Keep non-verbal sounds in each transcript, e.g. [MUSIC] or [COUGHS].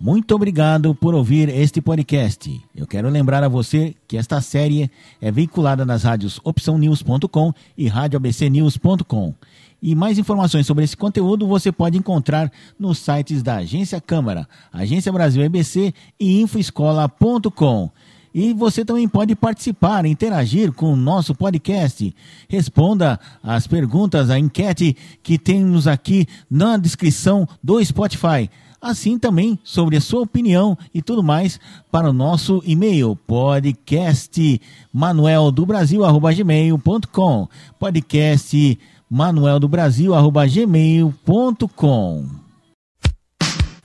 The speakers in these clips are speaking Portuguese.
Muito obrigado por ouvir este podcast. Eu quero lembrar a você que esta série é veiculada nas rádios opçãonews.com e radioabcnews.com. E mais informações sobre esse conteúdo você pode encontrar nos sites da Agência Câmara, Agência Brasil EBC e infoescola.com. E você também pode participar, interagir com o nosso podcast. Responda as perguntas, a enquete que temos aqui na descrição do Spotify assim também sobre a sua opinião e tudo mais para o nosso e-mail podcast manuel do Brasil gmail.com podcast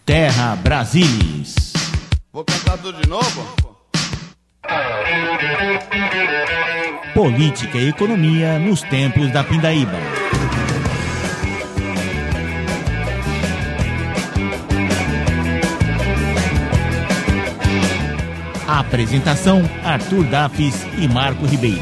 Terra Brasilis Vou cantar tudo de novo? Política e economia nos tempos da Pindaíba. Apresentação: Arthur Dafis e Marco Ribeiro.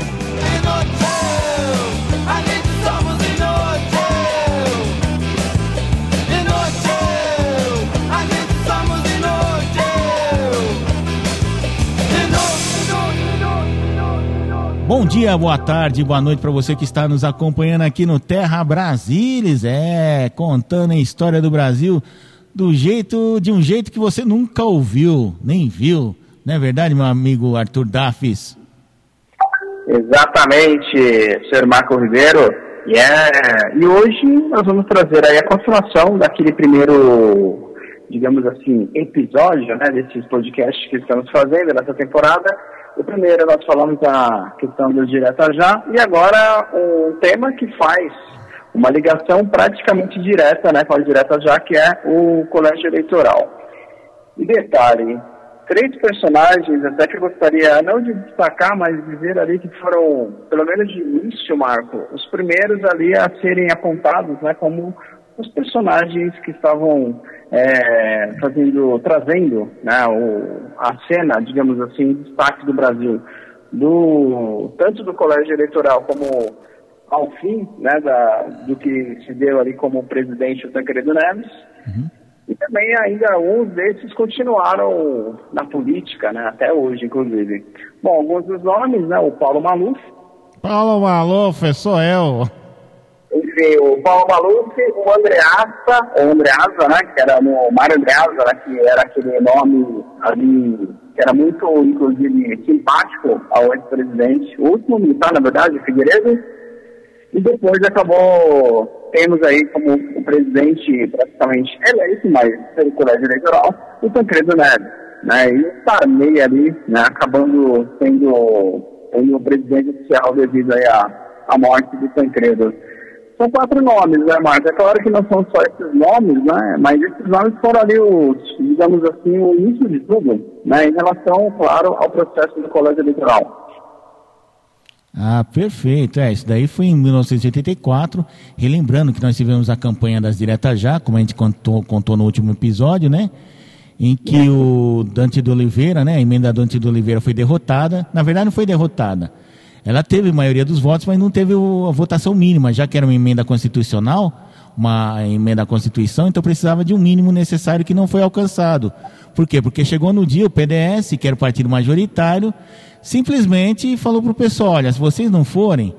Bom dia, boa tarde, boa noite para você que está nos acompanhando aqui no Terra Brasilis, é, contando a história do Brasil do jeito de um jeito que você nunca ouviu, nem viu. Não é verdade, meu amigo Arthur Dafis? Exatamente, senhor Marco Ribeiro. E, é, e hoje nós vamos trazer aí a continuação daquele primeiro, digamos assim, episódio né, desses podcasts que estamos fazendo nessa temporada. O primeiro nós falamos da questão do direta já e agora um tema que faz uma ligação praticamente direta né, com a direta já, que é o colégio eleitoral. E detalhe, três personagens, até que eu gostaria não de destacar, mas dizer ali que foram, pelo menos de início, Marco, os primeiros ali a serem apontados né, como os personagens que estavam é, fazendo, trazendo né, o, a cena, digamos assim, destaque do Brasil, do, tanto do colégio eleitoral como ao fim né, da, do que se deu ali como presidente o Tancredo Neves. E também ainda alguns desses continuaram na política, né, até hoje, inclusive. Bom, alguns dos nomes, né, o Paulo Maluf, Paulo Maluf, sou eu. enfim, o Paulo Maluf, o Andreasa, o Andreasa, né, que era no Mário Andreasa, né, que era aquele nome ali, que era muito, inclusive, simpático ao ex-presidente, o último militar, na verdade, Figueiredo, e depois acabou, temos aí como o presidente praticamente eleito, mas pelo colégio eleitoral, o Tancredo Neves, né, e o Sarney ali, né, acabando sendo, sendo o presidente oficial devido aí à, à morte do Tancredo. São quatro nomes, né, Marcos? É claro que não são só esses nomes, né? Mas esses nomes foram ali os, digamos assim, o início de tudo, né? Em relação, claro, ao processo do colégio eleitoral. Ah, perfeito. É, isso daí foi em 1984. Relembrando que nós tivemos a campanha das diretas já, como a gente contou, contou no último episódio, né? Em que o Dante de Oliveira, né? A emenda Dante de Oliveira foi derrotada. Na verdade, não foi derrotada. Ela teve maioria dos votos, mas não teve a votação mínima, já que era uma emenda constitucional, uma emenda à Constituição, então precisava de um mínimo necessário que não foi alcançado. Por quê? Porque chegou no dia o PDS, que era o partido majoritário, simplesmente falou para o pessoal: olha, se vocês não forem,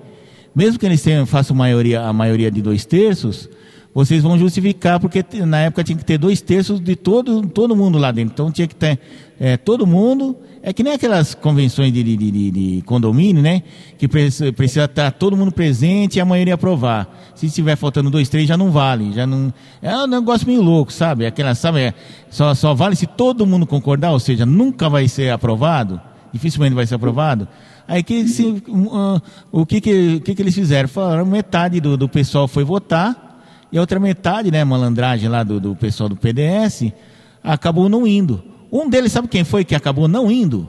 mesmo que eles tenham, façam maioria, a maioria de dois terços, vocês vão justificar, porque na época tinha que ter dois terços de todo, todo mundo lá dentro. Então tinha que ter é, todo mundo. É que nem aquelas convenções de, de, de- de condomínio, né? Que precisa, estar todo mundo presente e a maioria aprovar. Se estiver faltando dois, três, já não vale. Já não, é um negócio meio louco, sabe? Aquela, sabe? é, só, só vale se todo mundo concordar, ou seja, nunca vai ser aprovado. Dificilmente vai ser aprovado. Aí que se, ah, o que que, que que eles fizeram? Falaram, metade do, do pessoal foi votar e a outra metade, né, malandragem lá do, do pessoal do PDS, acabou não indo. Um deles, sabe quem foi que acabou não indo?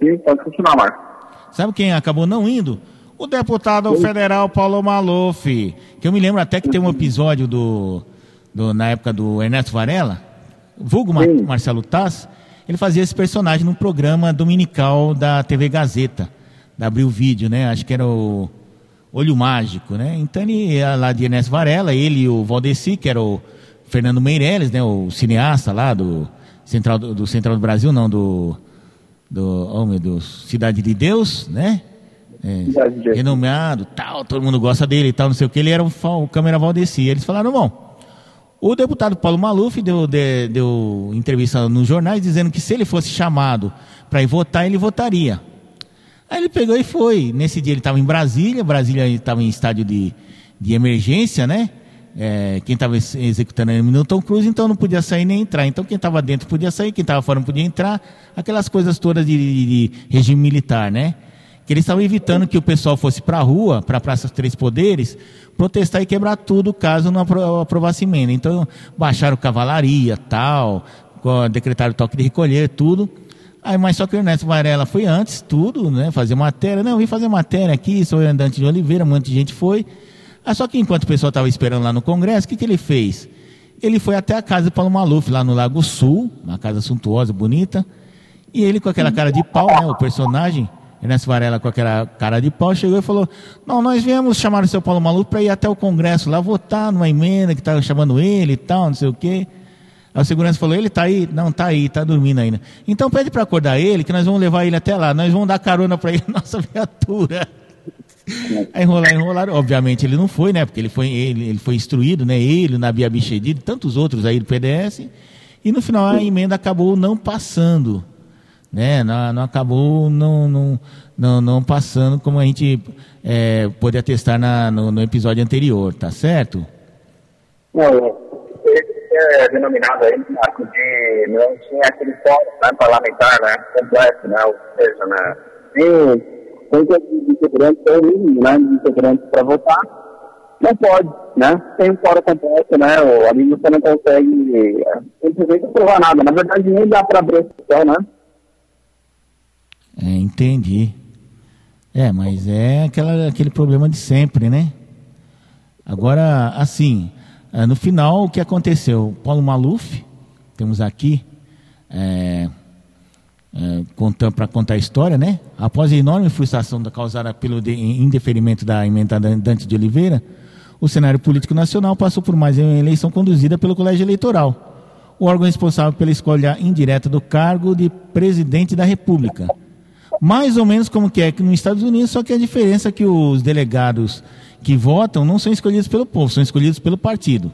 E pode continuar, Marcos. Sabe quem acabou não indo? O deputado federal Paulo Maluf. Que eu me lembro até que tem um episódio do, do- na época do Ernesto Varela, vulgo Mar- Sim. Marcelo Taz, ele fazia esse personagem num programa dominical da TV Gazeta, da Abril Vídeo, né? Acho que era o Olho Mágico, né? Então ele ia lá de Ernesto Varela, ele e o Valdeci, que era o Fernando Meirelles, né, o cineasta lá do Central do, do Central do Brasil, não, do, do, oh meu Deus, Cidade de Deus, né? É, Cidade de Deus. renomeado, tal, todo mundo gosta dele e tal, não sei o que, ele era o, o câmera Valdeci. Eles falaram, bom, o deputado Paulo Maluf deu, de- deu entrevista nos jornais dizendo que se ele fosse chamado para ir votar, ele votaria. Aí ele pegou e foi. Nesse dia ele estava em Brasília, Brasília estava em estádio de, de emergência, né? É, quem estava executando era Milton Cruz, então não podia sair nem entrar. Então quem estava dentro podia sair, quem estava fora não podia entrar. Aquelas coisas todas de, de- de regime militar, né? Eles estavam evitando que o pessoal fosse para a rua, para a Praça dos Três Poderes, protestar e quebrar tudo caso não apro- aprovasse emenda. Então baixaram cavalaria, tal, decretaram toque de recolher, tudo. Aí, mas só que o Ernesto Varela foi antes, tudo, né? Fazer matéria. Não, vim fazer matéria aqui, sou andante de Oliveira, um monte de gente foi. Ah, só que enquanto o pessoal estava esperando lá no Congresso, o que, que ele fez? Ele foi até a casa do Paulo Maluf, lá no Lago Sul, uma casa suntuosa, bonita. E ele com aquela cara de pau, né? O personagem, Ernesto Varela com aquela cara de pau, chegou e falou: Não, nós viemos chamar o seu Paulo Maluf para ir até o Congresso lá votar numa emenda que estava chamando ele e tal, não sei o quê. O segurança falou: Ele tá aí? Não, tá aí, tá dormindo ainda. Então pede para acordar ele, que nós vamos levar ele até lá. Nós vamos dar carona para ele na nossa viatura. [LAUGHS] Aí enrolaram, enrolaram. Obviamente ele não foi, né? Porque ele foi, ele, ele foi instruído, né? Ele, Nabi Abichedi, tantos outros aí do PDS. E no final a emenda acabou não passando. Né? Não, não acabou não, não, não, não passando como a gente é, pôde atestar na, no, no episódio anterior, tá certo? Não, esse é denominado aí, Marco, de não tinha aquele fórum né, parlamentar, né, completo, né, ou seja, né, tem, de integrantes, tem o mínimo, né, de integrantes para votar, não pode, né, tem um fórum completo, né, ou ali você não consegue é, simplesmente aprovar nada, na verdade nem dá para abrir a né, É, entendi. É, mas é aquela, aquele problema de sempre, né? Agora, assim, eh, no final, o que aconteceu? Paulo Maluf, temos aqui, é, para contar a história, né? Após a enorme frustração da- causada pelo de- indeferimento da emenda da Dante de Oliveira, o cenário político nacional passou por mais uma eleição conduzida pelo Colégio Eleitoral, o órgão responsável pela escolha indireta do cargo de presidente da República. Mais ou menos como que é que nos Estados Unidos, só que a diferença é que os delegados que votam não são escolhidos pelo povo, são escolhidos pelo partido,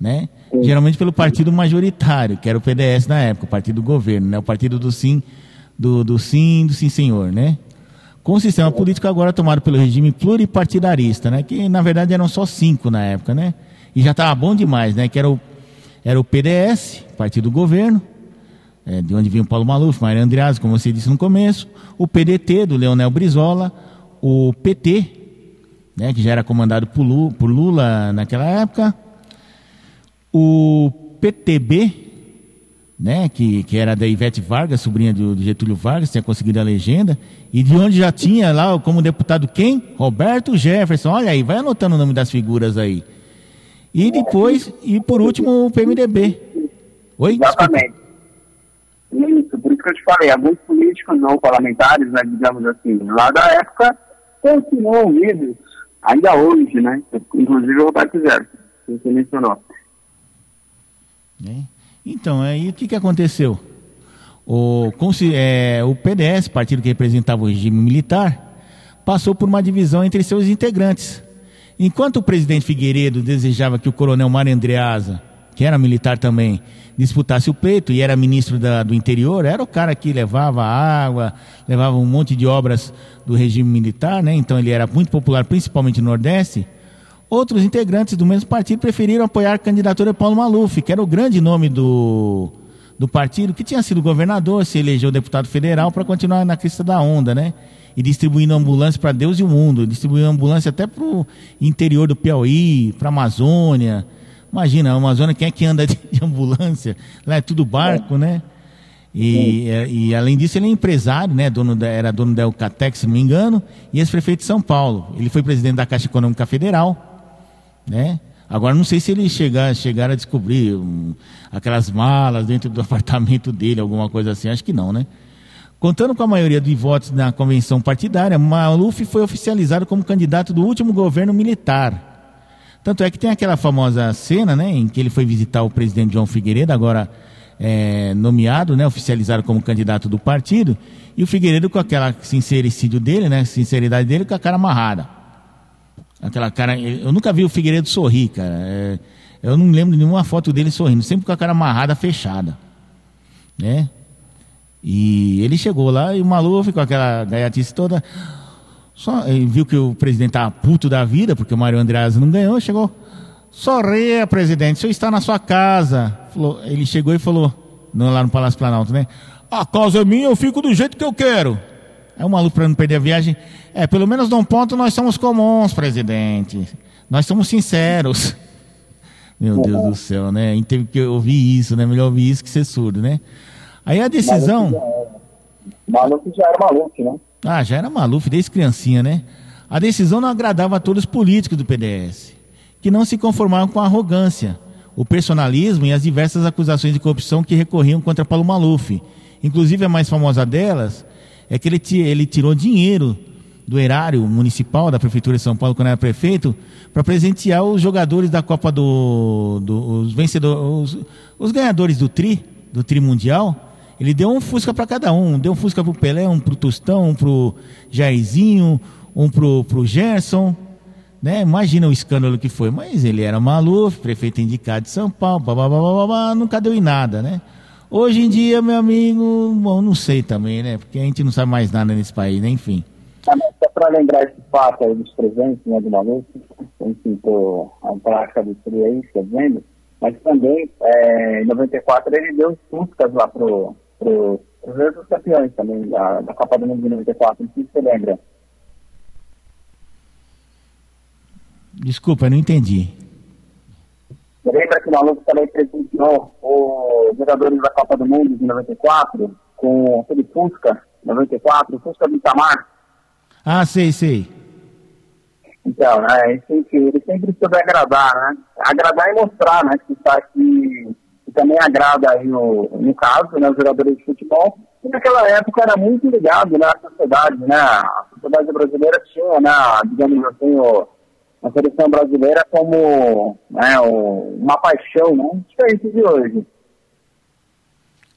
né? Geralmente pelo partido majoritário, que era o PDS na época, o partido do governo, né? O partido do sim, do, do sim, do sim senhor, né? Com o sistema político agora tomado pelo regime pluripartidarista, né? Que na verdade eram só cinco na época, né? E já estava bom demais, né? Que era o, era o PDS, partido do governo, é, de onde vinha o Paulo Maluf, Maria Andreas, como você disse no começo, o PDT, do Leonel Brizola, o PT, né, que já era comandado por Lula, por Lula naquela época, o PTB, né, que, que era da Ivete Vargas, sobrinha do, do Getúlio Vargas, tinha conseguido a legenda, e de onde já tinha lá como deputado quem? Roberto Jefferson. Olha aí, vai anotando o nome das figuras aí. E depois, e por último, o PMDB. Oi? Desculpa. Isso, por isso que eu te falei, alguns políticos não parlamentares, né, digamos assim, lá da época, continuam vivos, ainda hoje, né? Inclusive o Roberto Zero, que você mencionou. né? Então, aí o que, que aconteceu? O, é, o PDS, partido que representava o regime militar, passou por uma divisão entre seus integrantes. Enquanto o presidente Figueiredo desejava que o coronel Mário Andreasa, que era militar também, disputasse o pleito e era ministro da- do interior, era o cara que levava água, levava um monte de obras do regime militar, né? então ele era muito popular, principalmente no Nordeste. Outros integrantes do mesmo partido preferiram apoiar a candidatura de Paulo Maluf, que era o grande nome do, do partido, que tinha sido governador, se elegeu deputado federal para continuar na crista da onda, né? E distribuindo ambulância para Deus e o mundo, distribuindo ambulância até para o interior do Piauí, para a Amazônia. Imagina, a Amazônia, quem é que anda de, de ambulância? Lá é tudo barco, né? E, é, e, além disso, ele é empresário, né? Dono da, era dono da Eucatec, se não me engano, e ex-prefeito de São Paulo. Ele foi presidente da Caixa Econômica Federal, né? Agora não sei se ele chegar, chegar a descobrir hum, aquelas malas dentro do [LAUGHS] apartamento dele, alguma coisa assim, acho que não, né? Contando com a maioria de votos na convenção partidária, Maluf foi oficializado como candidato do último governo militar. Tanto é que tem aquela famosa cena, né, em que ele foi visitar o presidente João Figueiredo, agora é, nomeado, né, oficializado como candidato do partido, e o Figueiredo com aquela sincericídio dele, né, sinceridade dele, com a cara amarrada. Aquela cara, eu nunca vi o Figueiredo sorrir, cara. É, eu não lembro de nenhuma foto dele sorrindo, sempre com a cara amarrada, fechada, né? E ele chegou lá e o Maluf com aquela gaiatice toda, só viu que o presidente estava puto da vida, porque o Mário Andreas não ganhou, chegou. Sorria, presidente, o senhor está na sua casa. Falou, ele chegou e falou, não, lá no Palácio Planalto, né? A casa é minha, eu fico do jeito que eu quero. Aí o maluco, para não perder a viagem, é, pelo menos num ponto nós somos comuns, presidente. Nós somos sinceros. [LAUGHS] Meu Deus do céu, né? Teve que ouvir isso, né? Melhor ouvir isso que ser surdo, né? Aí a decisão. Maluco já era maluco, né? Ah, já era Maluf desde criancinha, né? A decisão não agradava a todos os políticos do PDS, que não se conformavam com a arrogância, o personalismo e as diversas acusações de corrupção que recorriam contra Paulo Maluf. Inclusive, a mais famosa delas é que ele, ele tirou dinheiro do erário municipal da Prefeitura de São Paulo, quando era prefeito, para presentear os jogadores da Copa do. do os vencedores, os, os ganhadores do Tri, do Tri Mundial. Ele deu um Fusca para cada um. Deu um Fusca pro Pelé, um pro Tostão, um pro Jairzinho, um pro, pro Gerson. Né? Imagina o escândalo que foi. Mas ele era Maluf, prefeito indicado de São Paulo, blá, blá, blá, blá, nunca deu em nada, né? Hoje em dia, meu amigo, bom, não sei também, né? Porque a gente não sabe mais nada nesse país, né? Enfim. Só para lembrar esse fato aí dos presentes, né, do maluco, quem pintou a placa do Tri aí, tá vendo? Mas também, é, em 94, ele deu os Fuscas lá pro, pros outros campeões também da, da Copa do Mundo de 94, não sei se você lembra. Desculpa, eu não entendi. Lembra que o maluco também presenteou os jogadores da Copa do Mundo de 94 com aquele Fusca 94, o Fusca do Itamar? Ah, sei, sei. Então, que ele sempre soube agradar, né? Agradar e mostrar, né? Que tá aqui, que também agrada aí, no, no caso, né, os jogadores de futebol. E naquela época era muito ligado, né, à sociedade, né? A sociedade brasileira tinha, né, digamos assim, o, a seleção brasileira como né, o- uma paixão, né? Diferente de hoje.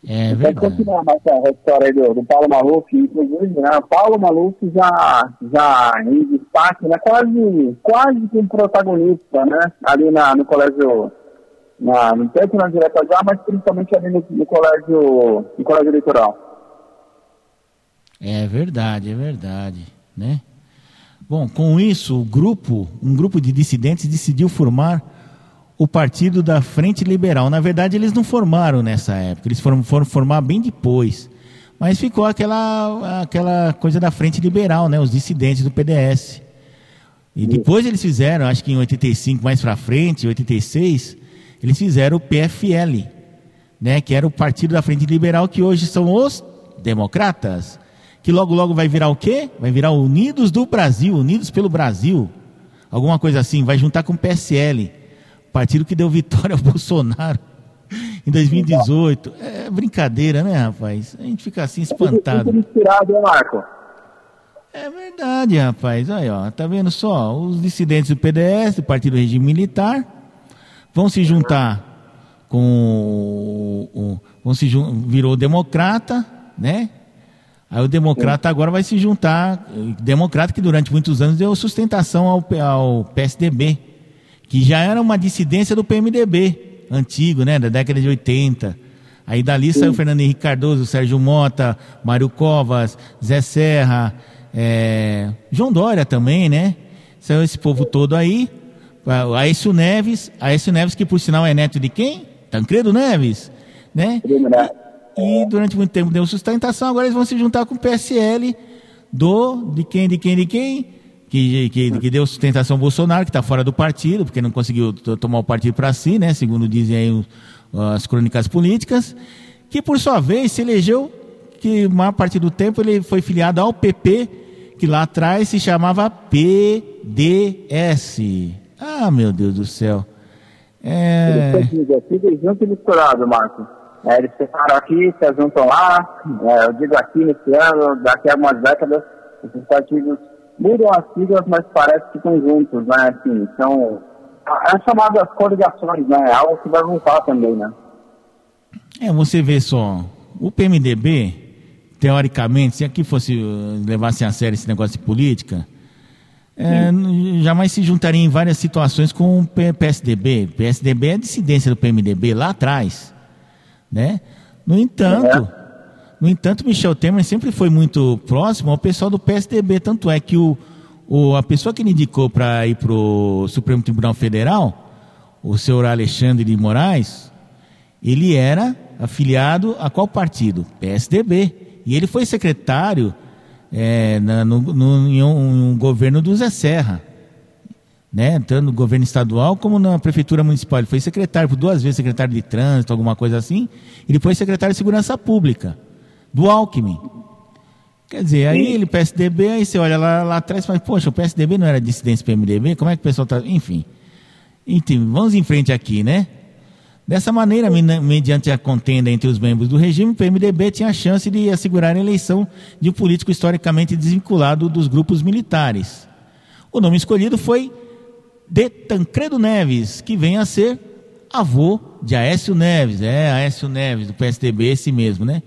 É Pode verdade. continuar mais a história aí do, do Paulo Maluf, inclusive, né? O Paulo Maluf já, já em destaque, né? Quase, quase que um protagonista, né? Ali na, no colégio, na, no tanto na direta já, mas principalmente ali no, no colégio, no colégio eleitoral. É verdade, é verdade, né? Bom, com isso, o grupo, um grupo de dissidentes decidiu formar o Partido da Frente Liberal. Na verdade, eles não formaram nessa época, eles foram, foram formar bem depois. Mas ficou aquela, aquela coisa da Frente Liberal, né? Os dissidentes do PDS. E depois eles fizeram, acho que em 85 mais para frente, 86, eles fizeram o PFL, né, que era o Partido da Frente Liberal, que hoje são os democratas, que logo logo vai virar o quê? Vai virar Unidos do Brasil, Unidos pelo Brasil, alguma coisa assim, vai juntar com o PSL, partido que deu vitória ao [LAUGHS] Bolsonaro em 2018. É brincadeira, né, rapaz? A gente fica assim espantado. Muito inspirado, né, Marco? É verdade, rapaz. Aí, ó, tá vendo só? Os dissidentes do PDS, do Partido do Regime Militar, vão se juntar com o, o- vão se virou democrata, né? Aí o democrata agora vai se juntar, democrata que durante muitos anos deu sustentação ao, ao PSDB, que já era uma dissidência do PMDB, antigo, né, da década de 80. Aí dali saiu Fernando Henrique Cardoso, Sérgio Mota, Mário Covas, Zé Serra, eh, João Dória também, né? Saiu esse povo todo aí. Aécio Neves, Aécio Neves que por sinal é neto de quem? Tancredo Neves, né? E durante muito tempo deu sustentação, agora eles vão se juntar com o PSL do, de quem, de quem, de quem? Que, que, que deu sustentação ao Bolsonaro, que está fora do partido, porque não conseguiu tomar o partido para si, né? Segundo dizem aí os- as crônicas políticas, que por sua vez se elegeu, que maior parte do tempo ele foi filiado ao PP, que lá atrás se chamava PDS. Ah, meu Deus do céu. É... Tudo, tudo junto e misturado, Marco. É, eles separam aqui, se juntam lá. É, eu digo aqui nesse ano, daqui a algumas décadas, esses partidos mudam as siglas, mas parece que estão juntos, né? Assim, são as chamadas coligações, né? É algo que vai voltar também, né? É, você vê só, o PMDB, teoricamente, se aqui fosse uh, levasse a sério esse negócio de política, é, jamais se juntaria em várias situações com o PSDB. PSDB é dissidência do PMDB lá atrás, né? No entanto, no entanto, Michel Temer sempre foi muito próximo ao pessoal do PSDB, tanto é que o, o- a pessoa que ele indicou para ir para o Supremo Tribunal Federal, o senhor Alexandre de Moraes, ele era afiliado a qual partido? PSDB. E ele foi secretário é, na- no, no- em um, um governo do Zé Serra. Né? Tanto no governo estadual como na prefeitura municipal. Ele foi secretário, por duas vezes secretário de trânsito, alguma coisa assim. E depois secretário de segurança pública, do Alckmin. Quer dizer, aí ele, PSDB, aí você olha lá, lá atrás e fala, poxa, o PSDB não era dissidência PMDB? Como é que o pessoal está. Enfim. Enfim, vamos em frente aqui, né? Dessa maneira, mediante a contenda entre os membros do regime, o PMDB tinha a chance de assegurar a eleição de um político historicamente desvinculado dos grupos militares. O nome escolhido foi de Tancredo Neves, que vem a ser avô de Aécio Neves. É, Aécio Neves, do PSDB, esse mesmo, né?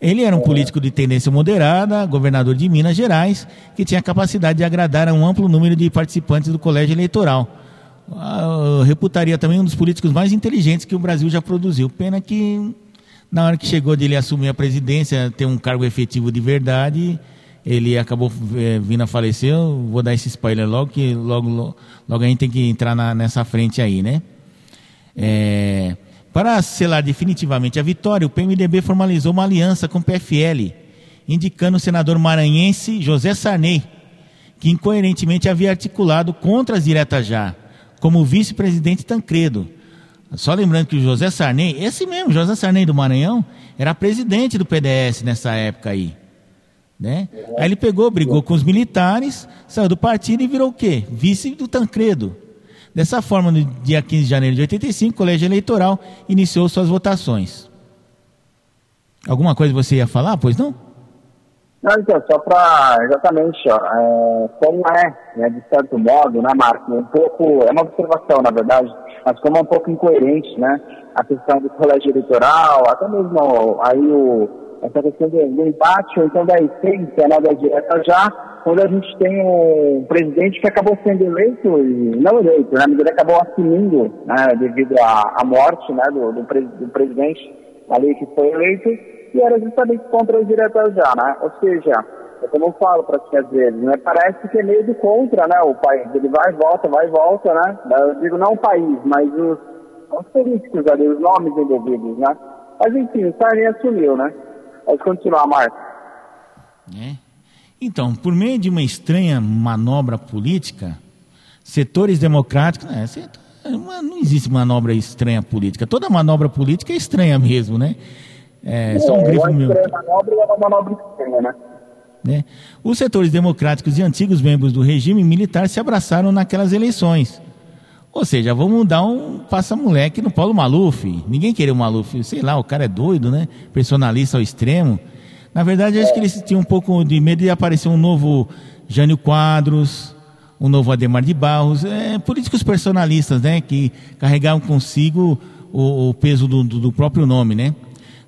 Ele era um político de tendência moderada, governador de Minas Gerais, que tinha a capacidade de agradar a um amplo número de participantes do colégio eleitoral. Ah, reputaria também um dos políticos mais inteligentes que o Brasil já produziu. Pena que, na hora que chegou dele assumir a presidência, ter um cargo efetivo de verdade, ele acabou eh, vindo a falecer. Eu vou dar esse spoiler logo, que logo, logo, logo a gente tem que entrar na- nessa frente aí, né? É, para selar definitivamente a vitória, o PMDB formalizou uma aliança com o PFL, indicando o senador maranhense José Sarney, que incoerentemente havia articulado contra as diretas já, como vice-presidente Tancredo. Só lembrando que o José Sarney, esse mesmo, José Sarney do Maranhão, era presidente do PDS nessa época aí. Né? Aí ele pegou, brigou com os militares, saiu do partido e virou o quê? Vice do Tancredo. Dessa forma, no dia 15 de janeiro de 85, o colégio eleitoral iniciou suas votações. Alguma coisa você ia falar, pois não? Não, então, só para, exatamente, ó, é, como é, né, de certo modo, né, Marco, um pouco, é uma observação, na verdade, mas como é um pouco incoerente, né, a questão do colégio eleitoral, até mesmo aí o, essa questão do, do empate, ou então da essência, né, da direta já, quando a gente tem um presidente que acabou sendo eleito, e não eleito, né, mas ele acabou assumindo, né, devido à, à morte, né, do, do, pre- do presidente ali que foi eleito, e era justamente contra os diretas já, né? Ou seja, é como eu falo para ti às vezes, né? Parece que é meio do contra, né? O país, ele vai e volta, vai e volta, né? Eu digo não o país, mas os, os políticos ali, os nomes envolvidos, né? Mas enfim, o Sarney assumiu, né? Pode continuar, Marcos. né? Então, por meio de uma estranha manobra política, setores democráticos. né, setor- não existe manobra estranha política. Toda manobra política é estranha mesmo, né? É, só um grifo meu. manobra é uma manobra estranha, né? né? Os setores democráticos e antigos membros do regime militar se abraçaram naquelas eleições. Ou seja, vamos dar um passa-moleque no Paulo Maluf. Ninguém queria o Maluf. Sei lá, o cara é doido, né? Personalista ao extremo. Na verdade, acho que eles tinham um pouco de medo de aparecer um novo Jânio Quadros, um novo Ademar de Barros. É, políticos personalistas, né? Que carregavam consigo o, o peso do, do- do próprio nome, né?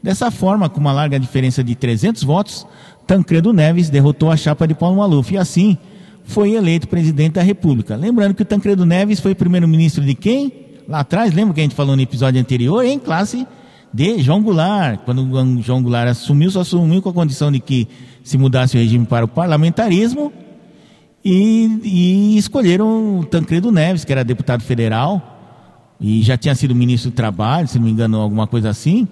Dessa forma, com uma larga diferença de 300 votos, Tancredo Neves derrotou a chapa de Paulo Maluf e assim foi eleito presidente da República. Lembrando que o Tancredo Neves foi primeiro-ministro de quem? Lá atrás, lembra que a gente falou no episódio anterior? Em classe de João Goulart. Quando João Goulart assumiu, só assumiu com a condição de que se mudasse o regime para o parlamentarismo e, e escolheram o Tancredo Neves, que era deputado federal e já tinha sido ministro do Trabalho, se não me engano, alguma coisa assim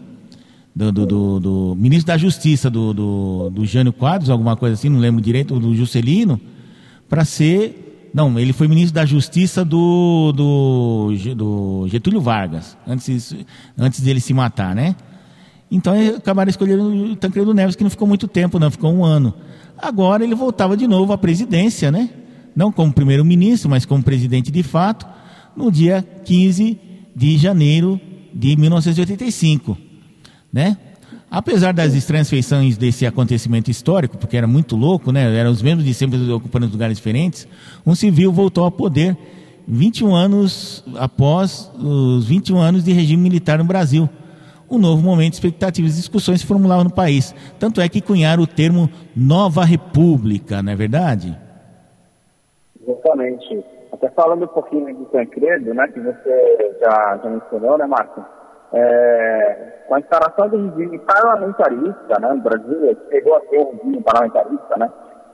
do, do, do- do ministro da Justiça, do, do, do Jânio Quadros, alguma coisa assim, não lembro direito, do Juscelino, para ser. Não, ele foi ministro da Justiça do, do, do Getúlio Vargas, antes, antes dele se matar, né? Então acabaram escolhendo o Tancredo Neves, que não ficou muito tempo, não, ficou um ano. Agora ele voltava de novo à presidência, né? Não como primeiro-ministro, mas como presidente de fato, no dia 15 de janeiro de 1985 né? Apesar das estranhas feições desse acontecimento histórico, porque era muito louco, né? Eram os mesmos de sempre ocupando lugares diferentes, um civil voltou ao poder 21 anos após os 21 anos de regime militar no Brasil. Um novo momento de expectativas e discussões se formulavam no país. Tanto é que cunharam o termo Nova República, não é verdade? Exatamente. Até falando um pouquinho do Tancredo, né, que você já, já mencionou, né, Marco? É, com a instalação do regime parlamentarista, né, no Brasil, chegou a ser um regime parlamentarista, né,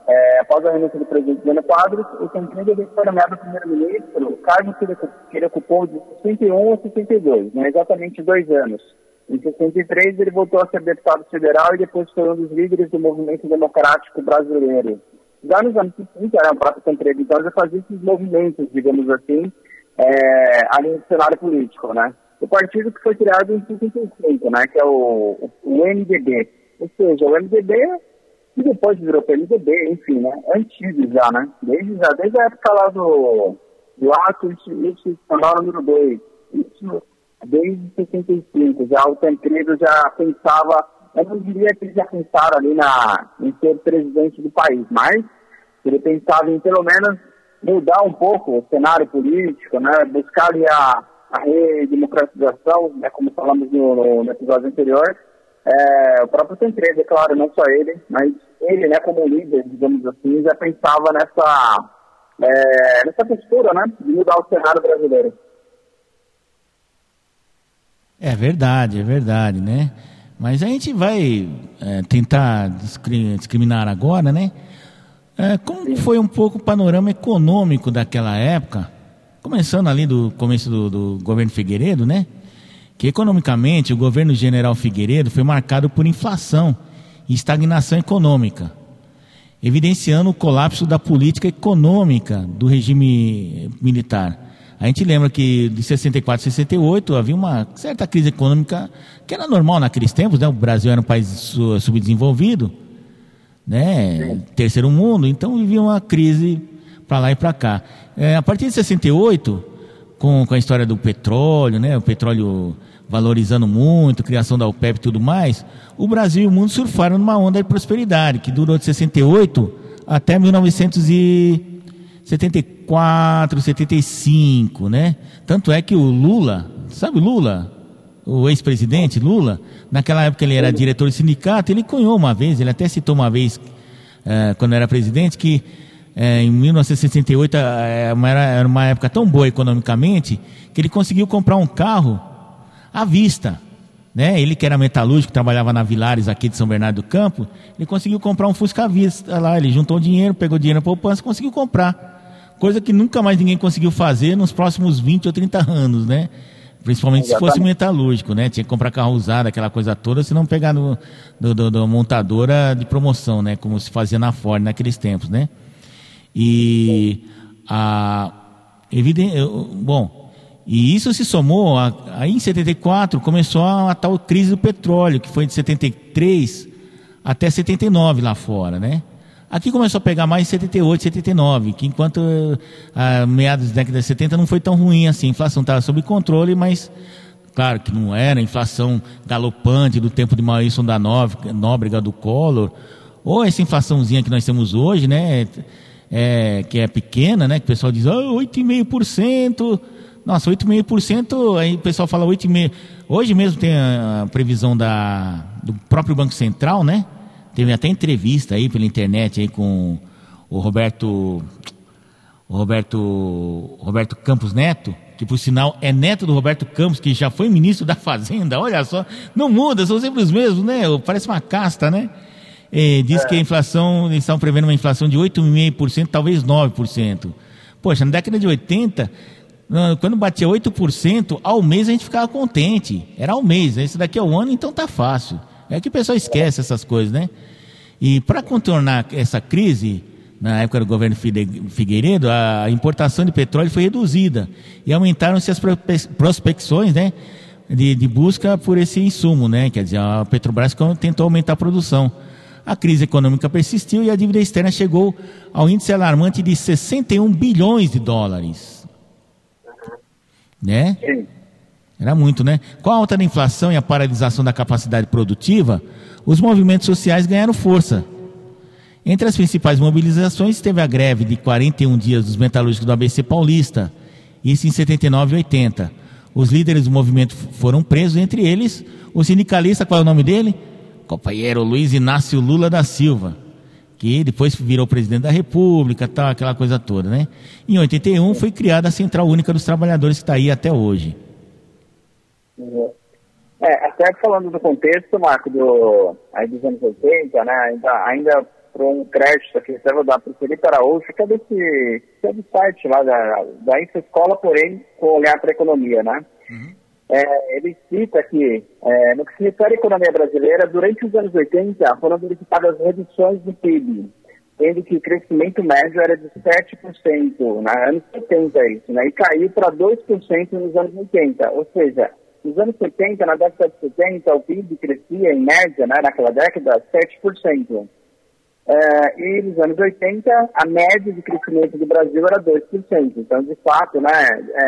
é, após a renúncia do presidente Jânio Quadros, o Tancredo foi nomeado primeiro-ministro, cargo que ele, que ele ocupou de 61 a 62, né, exatamente dois anos. Em 63, ele voltou a ser deputado federal e depois foi um dos líderes do movimento democrático brasileiro. Já nos anos 50, né, o próprio Tancredo, então, já fazia esses movimentos, digamos assim, é, ali no cenário político, né? O partido que foi criado em 55, né, que é o, o MDB. Ou seja, o MDB, que depois virou PMDB, enfim, né, antigo já, né? Desde, já, desde a época lá do, do ato institucional número 2. Isso desde 65. Já o Tancredo já pensava, eu não diria que ele já pensava ali na, em ser presidente do país, mas ele pensava em pelo menos mudar um pouco o cenário político, né, buscar ali a, a redemocratização, né, como falamos no, no, no episódio anterior, é, o próprio Tancredo, é claro, não só ele, mas ele, né, como líder, digamos assim, já pensava nessa, é, nessa postura, né, de mudar o cenário brasileiro. É verdade, é verdade, né? Mas a gente vai é, tentar discriminar agora, né? É, como foi um pouco o panorama econômico daquela época, começando ali do começo do, do governo Figueiredo, né? Que economicamente o governo general Figueiredo foi marcado por inflação e estagnação econômica, evidenciando o colapso da política econômica do regime militar. A gente lembra que de 64 a 68 havia uma certa crise econômica que era normal naqueles tempos, né? O Brasil era um país subdesenvolvido, né? Terceiro mundo, então vivia uma crise para lá e para cá. É, a partir de 68, com, com a história do petróleo, né? O petróleo valorizando muito, criação da OPEP e tudo mais, o Brasil e o mundo surfaram numa onda de prosperidade que durou de 68 até 1900 e 74, 75, né? Tanto é que o Lula, sabe o Lula? O ex-presidente Lula, naquela época ele era diretor de sindicato, ele cunhou uma vez, ele até citou uma vez, eh, quando era presidente, que eh, em 1968 eh, era, era uma época tão boa economicamente que ele conseguiu comprar um carro à vista. Né? Ele que era metalúrgico, trabalhava na Vilares aqui de São Bernardo do Campo, ele conseguiu comprar um Fusca à vista lá, ele juntou dinheiro, pegou dinheiro na poupança, conseguiu comprar coisa que nunca mais ninguém conseguiu fazer nos próximos 20 ou 30 anos, né? Principalmente Exatamente. se fosse metalúrgico, né? Tinha que comprar carro usado, aquela coisa toda, se não pegar no, do, do, do, montadora de promoção, né? Como se fazia na Ford naqueles tempos, né? E a evidente, bom, e isso se somou a, aí em 74 começou a, a tal crise do petróleo, que foi de 73 até 79 lá fora, né? Aqui começou a pegar mais em 78, 79, que enquanto a meados da década de 70 não foi tão ruim assim. A inflação estava sob controle, mas claro que não era inflação galopante do tempo de Maurício da Nóbrega, do Collor, ou essa inflaçãozinha que nós temos hoje, né, é, que é pequena, né, que o pessoal diz, oh, 8,5%, nossa, 8,5%, aí o pessoal fala 8,5%. Hoje mesmo tem a previsão da, do próprio Banco Central, né, Teve até entrevista aí pela internet aí com o Roberto o Roberto Roberto Campos Neto, que por sinal é neto do Roberto Campos, que já foi ministro da Fazenda. Olha só, não muda, são sempre os mesmos, né? Parece uma casta, né? E diz é. que a inflação, eles estão prevendo uma inflação de 8,5%, talvez 9%. Poxa, na década de 80, quando batia 8%, ao mês a gente ficava contente. Era ao mês, né? esse daqui é o ano, então tá fácil. É que o pessoal esquece essas coisas, né? E para contornar essa crise, na época do governo Figueiredo, a importação de petróleo foi reduzida e aumentaram-se as prospecções, né? De, de, busca por esse insumo, né? Quer dizer, a Petrobras tentou aumentar a produção. A crise econômica persistiu e a dívida externa chegou ao índice alarmante de 61 bilhões de dólares. Né? Era muito, né? Com a alta da inflação e a paralisação da capacidade produtiva, os movimentos sociais ganharam força. Entre as principais mobilizações teve a greve de 41 dias dos metalúrgicos do ABC Paulista, Isso em 79 e 80. Os líderes do movimento foram presos, entre eles o sindicalista, qual é o nome dele? Companheiro Luiz Inácio Lula da Silva, que depois virou presidente da República, tal, aquela coisa toda, né? Em 81 foi criada a Central Única dos Trabalhadores, que está aí até hoje. É, até falando do contexto, Marco, do, aí dos anos 80, né, ainda, ainda para um crédito aqui, até vou dar para o Felipe Araújo, que é desse, que é do site lá da, da Escola, porém, com olhar para a economia, né? É, ele cita que, é, no que se refere à economia brasileira, durante os anos 80 foram verificadas reduções do PIB, sendo que o crescimento médio era de 7%, na anos 70 isso, né, e caiu para 2% nos anos 80, ou seja, nos anos 70, na década de 70, o PIB crescia em média, né, naquela década, 7%. É, e nos anos 80, a média de crescimento do Brasil era 2%. Então, de fato, né,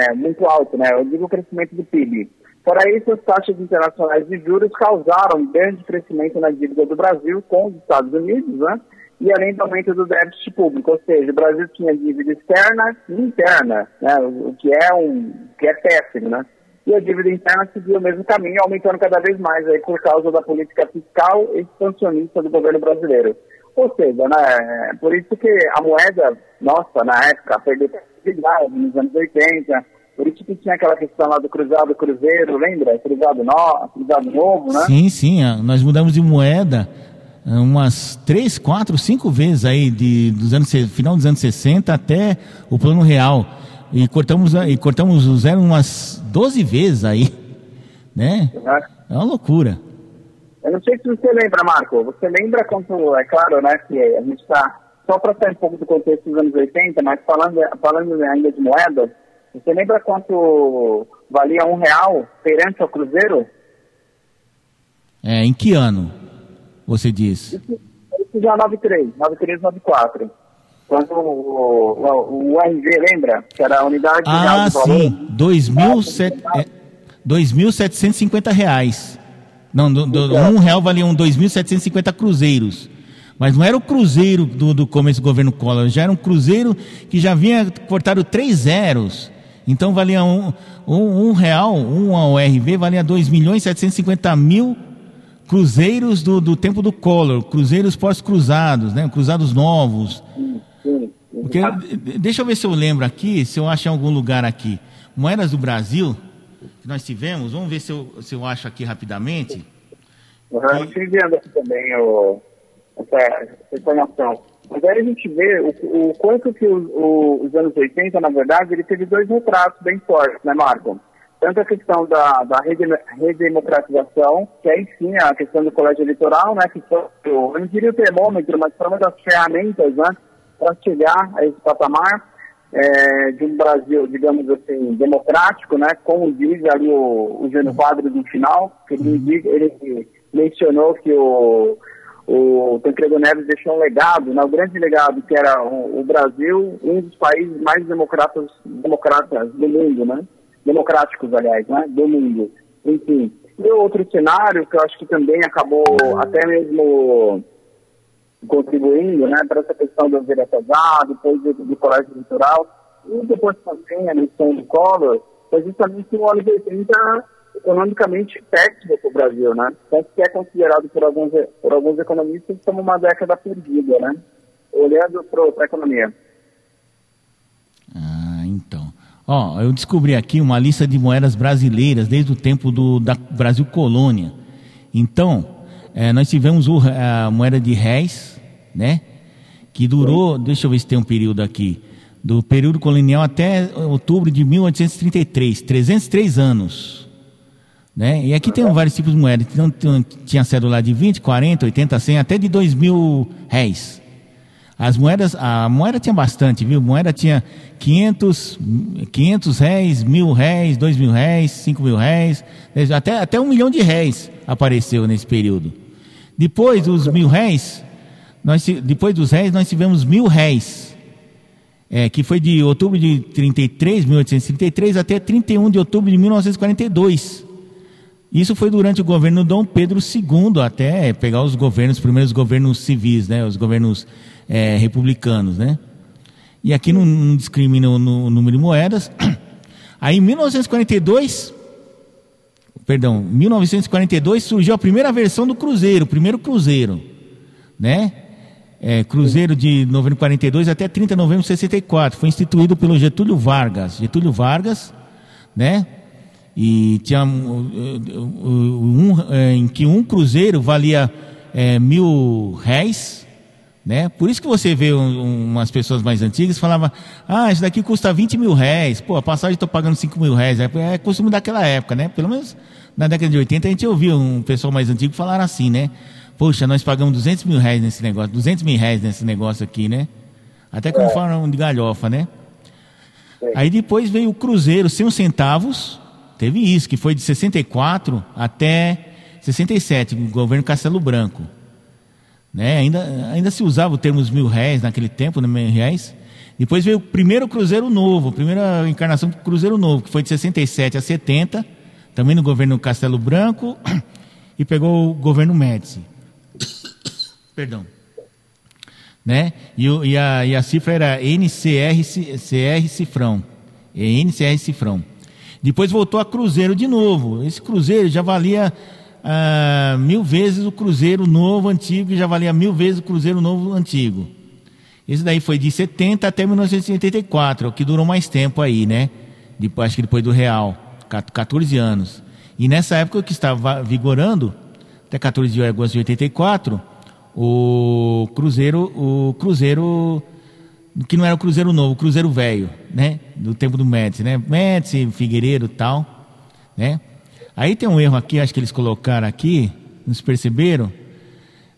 é muito alto, né? Eu digo o crescimento do PIB. Fora isso, as taxas internacionais de juros causaram grande crescimento na dívida do Brasil com os Estados Unidos, né? E além do aumento do déficit público, ou seja, o Brasil tinha dívida externa e interna, né? O que é um, que é péssimo, né? E a dívida interna seguiu o mesmo caminho, aumentando cada vez mais aí por causa da política fiscal expansionista do governo brasileiro. Ou seja, né, por isso que a moeda nossa, na época, perdeu credibilidade nos anos 80, por isso que tinha aquela questão lá do cruzado cruzeiro, lembra? Cruzado, no, cruzado novo, né? Sim, sim, ah, nós mudamos de moeda ah, umas três, quatro, cinco vezes aí, de, dos anos, final dos anos 60 até o plano real. E cortamos, e cortamos o zero umas 12 vezes aí? Né? É uma loucura. Eu não sei se você lembra, Marco. Você lembra quanto, é claro, né, que a gente está, só para sair um pouco do contexto dos anos 80, mas falando, falando ainda de moedas, você lembra quanto valia um real perante ao cruzeiro? É, em que ano você diz? Isso, isso já 93, 93, 94. Quando o, o, o RV, lembra? Que era a unidade Ah, de valor. sim, 2.700 é, 2.750 reais. Não, do, do, um real valiam 2.750 cruzeiros. Mas não era o cruzeiro do, do começo do governo Collor, já era um cruzeiro que já vinha cortado três zeros. Então valia um, um, um real, um ao RV valia 2 milhões e 750 mil cruzeiros do, do tempo do Collor, cruzeiros pós-cruzados, né? cruzados novos. Porque, de- deixa eu ver se eu lembro aqui, se eu acho em algum lugar aqui. Moedas do Brasil, que nós tivemos, vamos ver se eu, se eu acho aqui rapidamente. Uhum, eu estive vendo aqui também o, essa, essa informação. Mas aí a gente vê o, o quanto que o, o- os anos 80, na verdade, ele teve dois retratos bem fortes, né, Marco? Tanto a questão da, da redem- redemocratização, que aí sim a questão do colégio eleitoral, né, que foi, eu não diria o termômetro, mas foi uma das ferramentas, né, para chegar a esse patamar é, de um Brasil, digamos assim, democrático, né, como diz ali o, o Jânio Quadros no final, que ele, diz- ele mencionou que o, o Tancredo Neves deixou um legado, né, o grande legado, que era o, o Brasil, um dos países mais democratas, democratas do mundo, né, democráticos, aliás, né, do mundo. Enfim, e outro cenário que eu acho que também acabou até mesmo contribuindo né, para essa questão do vereador, depois do, do colégio eleitoral, e depois também a eleição do Collor, foi justamente ano de 80 economicamente péssimo para o Brasil, né? Tanto que é considerado por alguns, por alguns economistas como uma década perdida, né? Olhando para a economia. Ah, então. Ó, eu descobri aqui uma lista de moedas brasileiras desde o tempo do da Brasil Colônia. Então, eh, nós tivemos o, a moeda de réis, né? Que durou, deixa eu ver se tem um período aqui, do período colonial até outubro de 1833, 303 anos. Né? E aqui tem vários tipos de moedas. Então, tinha- cédula de 20, 40, 80, 100, até de 2 mil réis. As moedas, a moeda tinha bastante, viu? Moeda tinha 500, 500 réis, mil réis, dois mil réis, cinco mil réis, até, até um milhão de réis apareceu nesse período. Depois dos mil réis, nós, depois dos réis, nós tivemos mil réis, é, que foi de outubro de 33, 1833, até 31 de outubro de 1942. Isso foi durante o governo Dom Pedro II, até pegar os governos, os primeiros governos civis, né, os governos eh, republicanos, né? E aqui não, não discrimina o, o número de moedas. Aí em 1942, perdão, 1942 surgiu a primeira versão do Cruzeiro, o primeiro Cruzeiro, né? É, cruzeiro de novembro de 42 até 30 de novembro de 64. Foi instituído pelo Getúlio Vargas. Getúlio Vargas, né? E tinha um, um, um, em que um cruzeiro valia é, mil réis, né? Por isso que você vê um, umas pessoas mais antigas falavam, ah, isso daqui custa 20 mil réis, pô, a passagem estou pagando 5 mil réis, é, é costume daquela época, né? Pelo menos na década de 80 a gente ouvia um pessoal mais antigo falar assim, né? Poxa, nós pagamos 200 mil reais nesse negócio, 200 mil reais nesse negócio aqui, né? Até como é. falam de galhofa, né? É. Aí depois veio o Cruzeiro sem os centavos, teve isso, que foi de 64 até 67, o governo Castelo Branco. Né? Ainda, ainda se usava o termo mil réis naquele tempo, né, mil réis. Depois veio o primeiro Cruzeiro Novo, a primeira encarnação do Cruzeiro Novo, que foi de 67 a 70, também no governo Castelo Branco, [CLEARS THROAT] e pegou o governo Médici. [COUGHS] Perdão. Né? E, e, a, e a cifra era NCR CR Cifrão. NCR Cifrão. Depois voltou a Cruzeiro de novo. Esse Cruzeiro já valia ah, mil vezes o Cruzeiro novo antigo já valia mil vezes o Cruzeiro novo antigo. Esse daí foi de 70 até 1984, o que durou mais tempo aí, né? Depois, acho que depois do Real, 14 anos. E nessa época que estava vigorando, até 14 de agosto de 84, o Cruzeiro, o Cruzeiro que não era o Cruzeiro novo, o Cruzeiro velho, né? Do tempo do Médici, né? Médici, Figueiredo tal, né? Aí tem um erro aqui, acho que eles colocaram aqui, não se perceberam?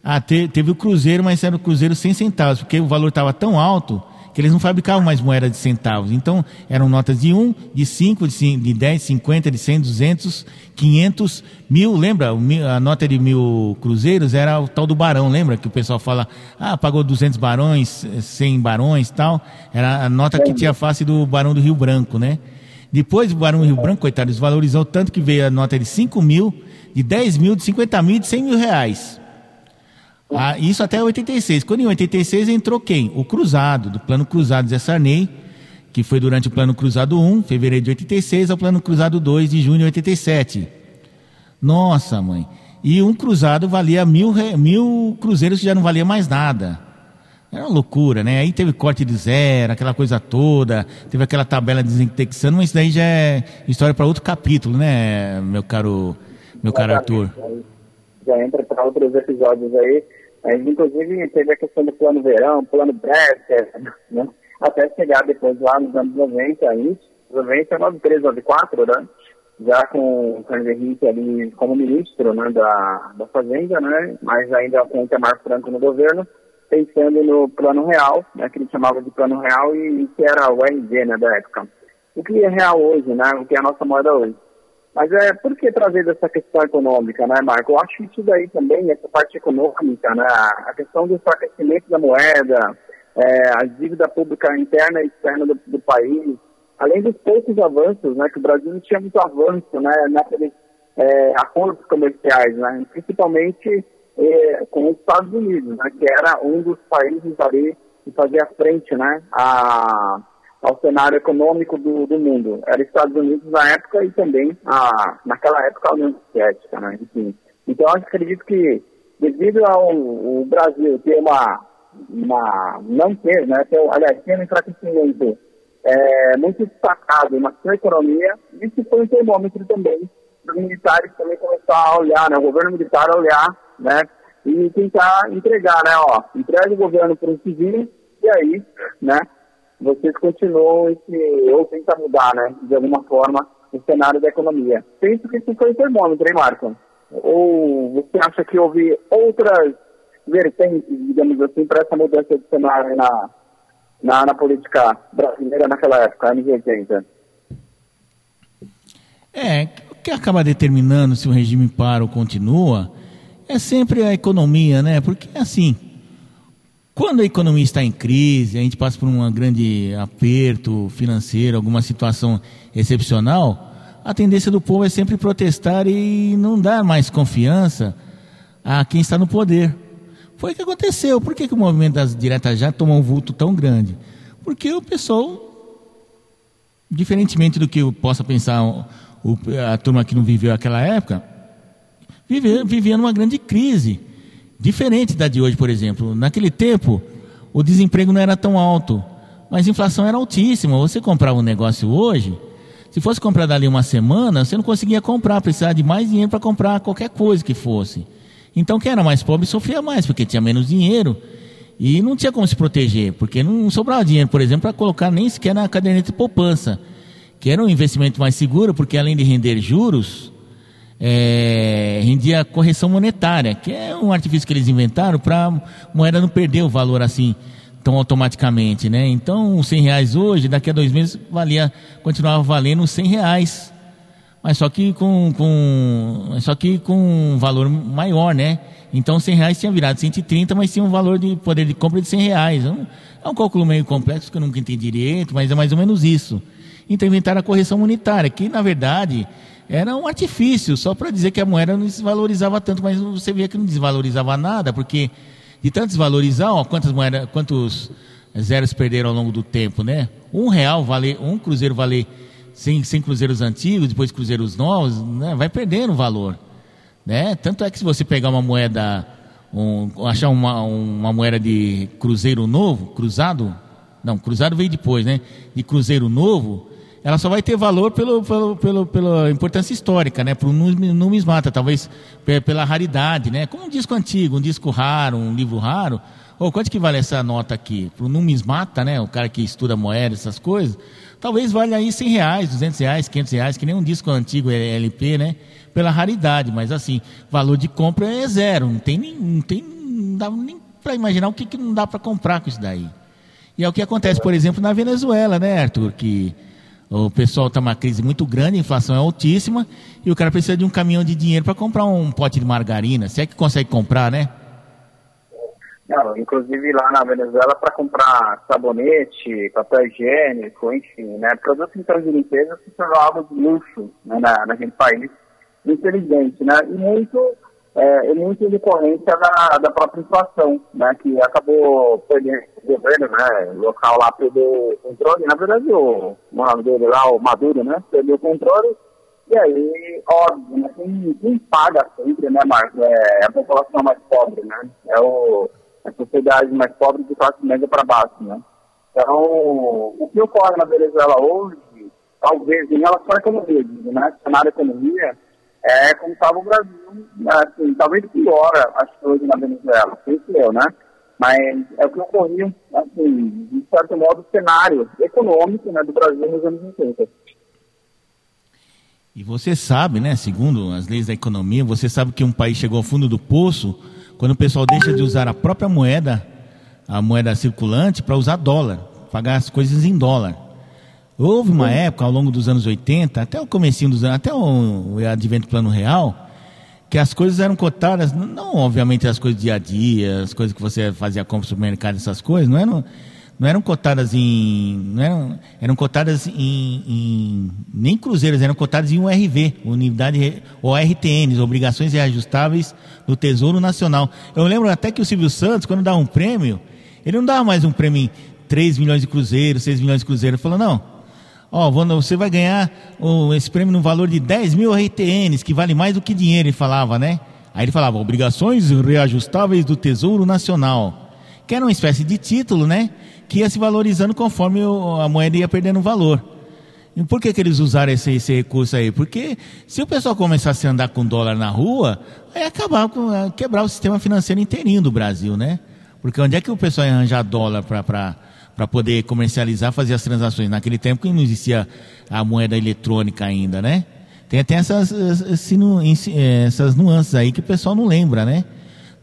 Ah, te, teve o Cruzeiro, mas era o Cruzeiro sem centavos, porque o valor estava tão alto que eles não fabricavam mais moeda de centavos. Então, eram notas de 1, de 5, de 10, 50, de 100, 200, 500, mil. Lembra? A nota de mil cruzeiros era o tal do barão. Lembra que o pessoal fala, ah, pagou 200 barões, 100 barões tal. Era a nota que tinha a face do barão do Rio Branco, né? Depois o barão Rio Branco, coitado, desvalorizou tanto que veio a nota de 5 mil, de 10 mil, de 50 mil, de 100 mil reais. Ah, isso até 86. Quando em 86 entrou quem? O Cruzado, do Plano Cruzado Zé Sarney, que foi durante o Plano Cruzado 1, fevereiro de 86, ao Plano Cruzado 2, de junho de 87. Nossa, mãe. E um cruzado valia mil, mil cruzeiros que já não valia mais nada. Era uma loucura, né? Aí teve corte de zero, aquela coisa toda, teve aquela tabela desindexando, mas isso daí já é história para outro capítulo, né, meu caro, meu caro Arthur? Já entra para outros episódios aí. A gente, inclusive, teve a questão do plano verão, plano Bresser, né? até chegar depois lá nos anos 90, aí, 90, 93, 94, né? já com o Carlos Henrique ali como ministro né, da, da Fazenda, né? mas ainda com o Temar Franco no governo, pensando no plano real, né, que ele chamava de plano real e, e que era o RG né, da época. O que é real hoje, né? o que é a nossa moeda hoje. Mas é, por que trazer dessa questão econômica, né, Marco? Eu acho que isso daí também, essa parte econômica, né, a questão do enfraquecimento da moeda, é, a dívida pública interna e externa do, do, país, além dos poucos avanços, né, que o Brasil não tinha muito avanço, né, naqueles é, acordos comerciais, né, principalmente é, com os Estados Unidos, né, que era um dos países ali que fazia frente, né, a ao cenário econômico do, do mundo. Era Estados Unidos na época e também, a, naquela época, a União Soviética, né? Enfim. Então, eu acredito que, devido ao, Brasil ter uma, uma, não ter, né, ter, aliás, ter um enfraquecimento é, muito destacado na sua economia, isso foi um termômetro também para os militares também começar a olhar, né, o governo militar a olhar, né, e tentar entregar, né, ó, entrega o governo para o civil e aí, né, vocês continuam esse, ou tentam mudar, né, de alguma forma, o cenário da economia. Penso que isso foi o termômetro, hein, Marco? Ou você acha que houve outras vertentes, digamos assim, para essa mudança de cenário na, na, na, política brasileira naquela época, anos 80? É, o que acaba determinando se o regime para ou continua é sempre a economia, né? Porque, assim, quando a economia está em crise, a gente passa por um grande aperto financeiro, alguma situação excepcional, a tendência do povo é sempre protestar e não dar mais confiança a quem está no poder. Foi o que aconteceu. Por que, que o movimento das diretas já tomou um vulto tão grande? Porque o pessoal diferentemente do que possa pensar a turma que não viveu aquela época, vivia, vivia numa grande crise. Diferente da de hoje, por exemplo. Naquele tempo, o desemprego não era tão alto, mas a inflação era altíssima. Você comprava um negócio hoje, se fosse comprar dali uma semana, você não conseguia comprar, precisava de mais dinheiro para comprar qualquer coisa que fosse. Então, quem era mais pobre sofria mais, porque tinha menos dinheiro e não tinha como se proteger, porque não sobrava dinheiro, por exemplo, para colocar nem sequer na caderneta de poupança, que era um investimento mais seguro, porque além de render juros, é, rendia correção monetária, que é um artifício que eles inventaram para a moeda não perder o valor assim tão automaticamente, né? Então, os 100 reais hoje, daqui a dois meses, valia, continuava valendo os 100 reais, mas só que com, com, só que com um valor maior, né? Então, 100 reais tinha virado 130, mas tinha um valor de poder de compra de 100 reais. É um, é um cálculo meio complexo que eu nunca entendi direito, mas é mais ou menos isso. Então, inventaram a correção monetária, que na verdade era um artifício, só para dizer que a moeda não desvalorizava tanto, mas você via que não desvalorizava nada, porque de tanto desvalorizar, ó, quantas moedas, quantos zeros perderam ao longo do tempo, né? Um real vale, um cruzeiro vale 100, 100 cruzeiros antigos, depois cruzeiros novos, né? vai perdendo valor, né? Tanto é que se você pegar uma moeda, um, achar uma, uma moeda de cruzeiro novo, cruzado, não, cruzado veio depois, né? De cruzeiro novo, ela só vai ter valor pelo, pelo, pelo, pela importância histórica, né? Para o numismata, talvez pe- pela raridade, né? Como um disco antigo, um disco raro, um livro raro. Ou quanto que vale essa nota aqui? Para o numismata, né? O cara que estuda moeda, essas coisas, talvez valha aí 100 reais, 200 reais, 500 reais, que nem um disco antigo LP, né? Pela raridade, mas assim, valor de compra é zero, não tem nem, não tem, não dá nem para imaginar o que, que não dá para comprar com isso daí. E é o que acontece, por exemplo, na Venezuela, né, Arthur? Que o pessoal está numa crise muito grande, a inflação é altíssima, e o cara precisa de um caminhão de dinheiro para comprar um pote de margarina. Se é que consegue comprar, né? Não, inclusive lá na Venezuela para comprar sabonete, papel higiênico, enfim, né? Produtos então de limpeza se tornou algo de luxo né, na, naquele país, infelizmente, né? E muito, é, e muito decorrência da, da própria inflação, né? Que acabou perdendo o governo, né? O local lá perdeu o controle. Na verdade, o, o lá, o Maduro, né? Perdeu o controle. E aí, óbvio, né? Quem, quem paga sempre, né, Marcos? É a população mais pobre, né? É o, a sociedade mais pobre de classe média para baixo, né? Então, o que ocorre na Venezuela hoje, talvez em relação à economia, né? Cenário economia, é como estava o Brasil, assim, talvez piora as coisas na Venezuela, penso eu, né? Mas é o que ocorria, assim, de certo modo, o cenário econômico né, do Brasil nos anos 80. E você sabe, né, segundo as leis da economia, você sabe que um país chegou ao fundo do poço quando o pessoal deixa de usar a própria moeda, a moeda circulante, para usar dólar, pagar as coisas em dólar. Houve uma época, ao longo dos anos 80, até o comecinho dos anos, até o, advento do plano real, que as coisas eram cotadas, não obviamente as coisas do dia a dia, as coisas que você fazia compra no supermercado, essas coisas, não eram, não eram cotadas em. Não eram, eram cotadas em, em- Nem cruzeiros, eram cotadas em URV, unidade, ou RTNs, obrigações reajustáveis do Tesouro Nacional. Eu lembro até que o Silvio Santos, quando dava um prêmio, ele não dava mais um prêmio em 3 milhões de cruzeiros, 6 milhões de cruzeiros. Ele falou, não. Ó, Wanda, você vai ganhar esse prêmio no valor de 10 mil RTNs, que vale mais do que dinheiro, ele falava, né? Aí ele falava, obrigações reajustáveis do Tesouro Nacional. Que era uma espécie de título, né? Que ia se valorizando conforme a moeda ia perdendo valor. E por que, que eles usaram esse, esse recurso aí? Porque se o pessoal começasse a andar com dólar na rua, aí acabar com, eh, quebrar o sistema financeiro inteirinho do Brasil, né? Porque onde é que o pessoal ia arranjar dólar para poder comercializar, fazer as transações? Naquele tempo que não existia a moeda eletrônica ainda, né? Tem até essas, eh, essas nuances aí que o pessoal não lembra, né?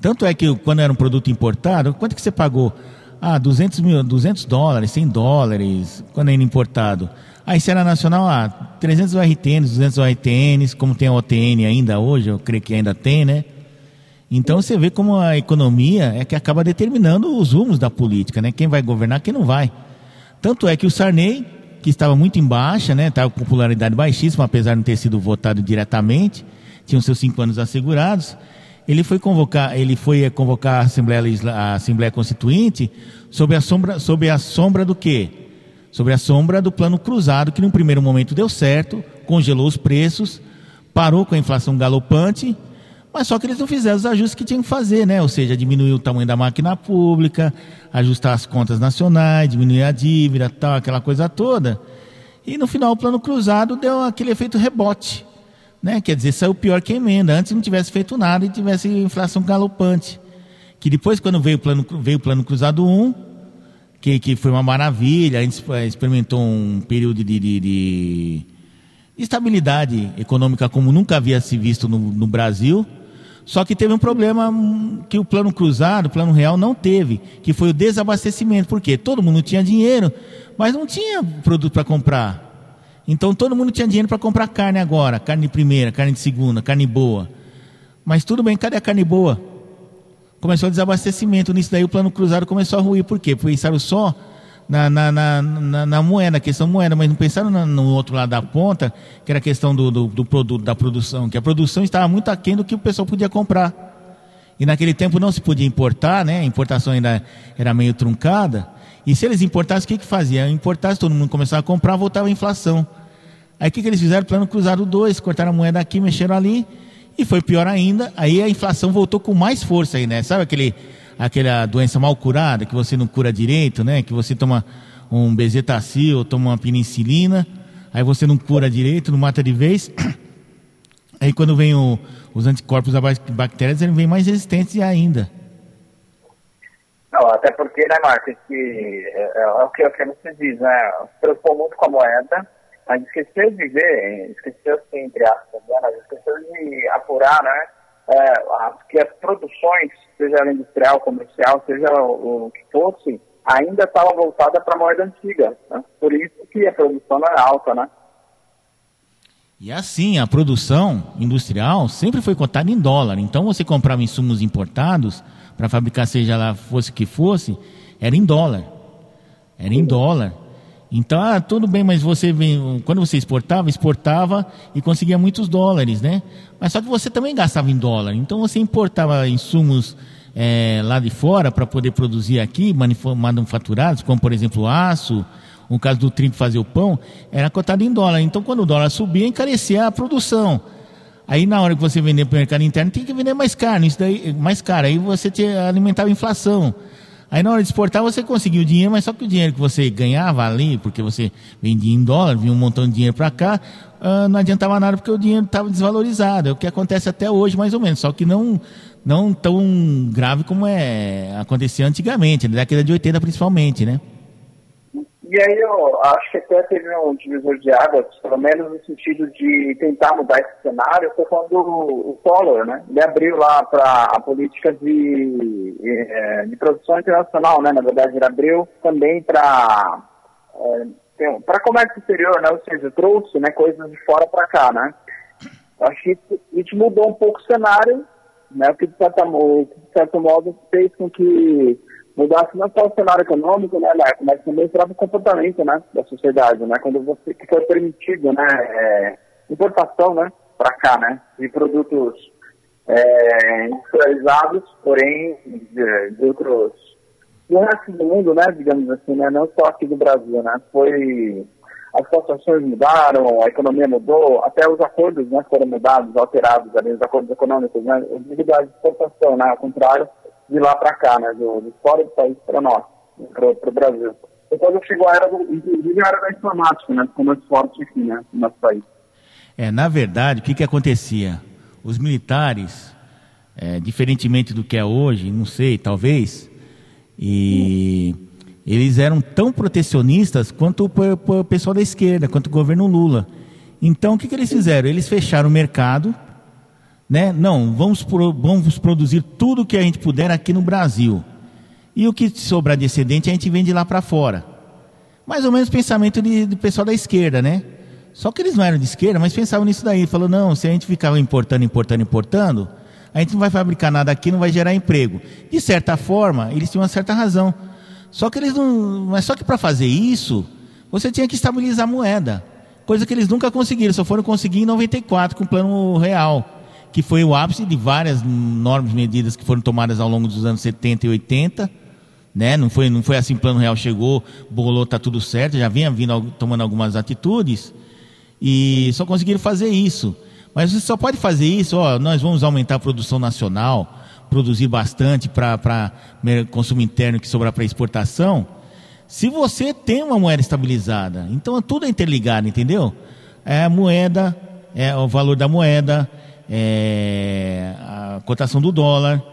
Tanto é que quando era um produto importado, quanto que você pagou? Ah, 200, mil, 200 dólares, 100 dólares, quando era importado. Aí se era nacional, ah, 300 RTNs, 200 RTNs, como tem a OTN ainda hoje, eu creio que ainda tem, né? Então você vê como a economia é que acaba determinando os rumos da política, né? Quem vai governar, quem não vai. Tanto é que o Sarney, que estava muito em baixa, né? Estava com popularidade baixíssima, apesar de não ter sido votado diretamente, tinham seus cinco anos assegurados. Ele foi convocar, ele foi eh, convocar a Assembleia, a Assembleia Constituinte sob a sombra, sob a sombra do quê? Sobre a sombra do plano cruzado, que num primeiro momento deu certo, congelou os preços, parou com a inflação galopante, mas só que eles não fizeram os ajustes que tinham que fazer, né? Ou seja, diminuir o tamanho da máquina pública, ajustar as contas nacionais, diminuir a dívida, tal, aquela coisa toda. E no final o plano cruzado deu aquele efeito rebote. Né? Quer dizer, saiu pior que a emenda. Antes não tivesse feito nada e tivesse inflação galopante. Que depois, quando veio o plano, veio o plano cruzado 1, que, que foi uma maravilha, a gente experimentou um período de, de, de estabilidade econômica como nunca havia se visto no, no Brasil. Só que teve um problema hum, que o plano cruzado, o plano real, não teve, que foi o desabastecimento. Por quê? Todo mundo tinha dinheiro, mas não tinha produto para comprar. Então todo mundo tinha dinheiro para comprar carne agora, carne de primeira, carne de segunda, carne boa. Mas tudo bem, cadê a carne boa? Começou o desabastecimento, nisso daí o plano cruzado começou a ruir. Por quê? Pensaram só na, na, na, na, na moeda, na questão moeda, mas não pensaram no, no outro lado da ponta, que era a questão do, do, do produto, da produção, que a produção estava muito aquém do que o pessoal podia comprar. E naquele tempo não se podia importar, né? A importação ainda era meio truncada. E se eles importassem, o que que fazia? Importasse, todo mundo começava a comprar, voltava a inflação. Aí o que, que eles fizeram? Plano Cruzado 2, cortaram a moeda aqui, mexeram ali, e foi pior ainda. Aí a inflação voltou com mais força aí, né? Sabe aquele, aquela doença mal curada, que você não cura direito, né? Que você toma um bezetacil, toma uma penicilina, aí você não cura direito, não mata de vez. [CLEARS THROAT] Aí quando vem o, os anticorpos das bactérias, eles vêm mais resistentes ainda. Não, até porque, né, Marcos, que é, é, é o que, é o que você diz, né? Se preocupou muito com a moeda, mas esqueceu de ver, esqueceu assim, entre aspas, né, mas esqueceu de apurar, né, é, que as produções, seja ela industrial, comercial, seja o, o que fosse, ainda estava voltada para a moeda antiga, né? por isso que a produção não é alta, né. E assim, a produção industrial sempre foi cotada em dólar. Então você comprava insumos importados para fabricar seja lá fosse que fosse, era em dólar. Era em dólar. Então, ah, tudo bem, mas você quando você exportava, exportava e conseguia muitos dólares, né? Mas só que você também gastava em dólar. Então você importava insumos é, lá de fora para poder produzir aqui, manufaturados, como por exemplo aço, no caso do trigo fazer o pão, era cotado em dólar. Então quando o dólar subia, encarecia a produção. Aí na hora que você vender para o mercado interno, tem que vender mais caro, isso daí, mais caro. Aí você alimentava a inflação. Aí na hora de exportar você conseguiu o dinheiro, mas só que o dinheiro que você ganhava ali, porque você vendia em dólar, vinha um montão de dinheiro para cá, uh, não adiantava nada porque o dinheiro estava desvalorizado. É o que acontece até hoje, mais ou menos, só que não, não tão grave como é acontecia antigamente, na década de 80 principalmente, né? E aí eu acho que até teve um divisor de águas, pelo menos no sentido de tentar mudar esse cenário, foi quando o Collor, né, ele abriu lá para a política de, eh, de produção internacional, né, na verdade ele abriu também para é, para comércio exterior, né, ou seja, trouxe né, coisas de fora para cá, né. Acho que isso, mudou um pouco o cenário, né, o que de certo modo fez com que mudasse não só o cenário econômico, né, Marco, mas também o próprio comportamento, né, da sociedade, né, quando você que foi permitido, né, é, importação, né, para cá, né, de produtos é, industrializados, porém de, de outros do resto do mundo, né, digamos assim, né, não só aqui do Brasil, né, foi as situações mudaram, a economia mudou, até os acordos, né, foram mudados, alterados ali, os acordos econômicos, né, de exportação, né, ao contrário, de lá para cá, né, do, fora do país para nós, para o Brasil. Depois chegou a era, inclusive a era da informática, né, ficou mais forte aqui, né, no nosso país. É, na verdade, o que, que acontecia? Os militares, é, diferentemente do que é hoje, não sei, talvez, e eles eram tão protecionistas quanto o, o pessoal da esquerda, quanto o governo Lula. Então, o que, que eles fizeram? Eles fecharam o mercado, né? Não, vamos, pro, vamos produzir tudo que a gente puder aqui no Brasil. E o que sobrar de excedente a gente vende lá para fora. Mais ou menos o pensamento de, do pessoal da esquerda, né? Só que eles não eram de esquerda, mas pensavam nisso daí. Falou, não, se a gente ficava importando, importando, importando, a gente não vai fabricar nada aqui, não vai gerar emprego. De certa forma, eles tinham uma certa razão. Só que eles não. Mas só que para fazer isso, você tinha que estabilizar a moeda. Coisa que eles nunca conseguiram, só foram conseguir em 94 com o plano real que foi o ápice de várias normas medidas que foram tomadas ao longo dos anos 70 e 80, né? Não foi, não foi assim, plano real chegou, bolou, tá tudo certo, já vinha vindo tomando algumas atitudes e só conseguiram fazer isso. Mas você só pode fazer isso, ó, nós vamos aumentar a produção nacional, produzir bastante para consumo interno que sobrar para exportação, se você tem uma moeda estabilizada. Então tudo é interligado, entendeu? É a moeda, é o valor da moeda, é a cotação do dólar,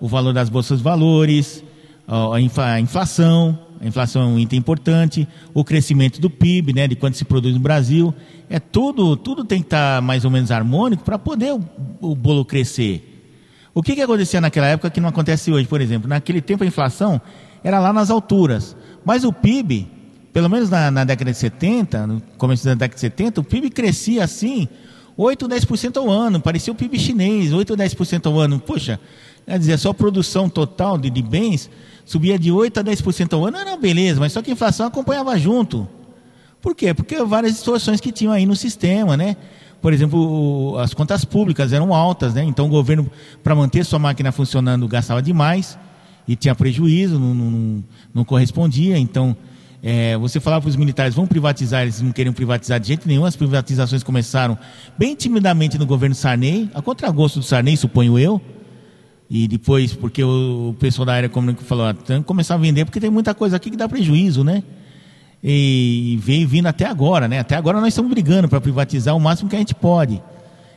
o valor das bolsas de valores, a inflação, a inflação é um item importante, o crescimento do PIB, né, de quanto se produz no Brasil, é tudo, tudo tem que estar mais ou menos harmônico para poder o, o, bolo crescer. O que, que acontecia naquela época que não acontece hoje, por exemplo? Naquele tempo a inflação era lá nas alturas, mas o PIB, pelo menos na, na década de 70, no começo da década de 70, o PIB crescia assim 8, 10% ao ano, parecia o PIB chinês, 8 ou 10% ao ano. Poxa, quer dizer, só a produção total de, de bens subia de 8 a 10% ao ano, era beleza, mas só que a inflação acompanhava junto. Por quê? Porque várias distorções que tinham aí no sistema, né? Por exemplo, as contas públicas eram altas, né? Então o governo, para manter sua máquina funcionando, gastava demais e tinha prejuízo, não, não, não correspondia. Então, é, você falava para os militares, vão privatizar, eles não queriam privatizar de jeito nenhum. As privatizações começaram bem timidamente no governo Sarney, a contragosto do Sarney, suponho eu. E depois, porque o, pessoal da área econômica falou, ah, tem que começar a vender, porque tem muita coisa aqui que dá prejuízo, né? E veio vindo até agora, né? Até agora nós estamos brigando para privatizar o máximo que a gente pode.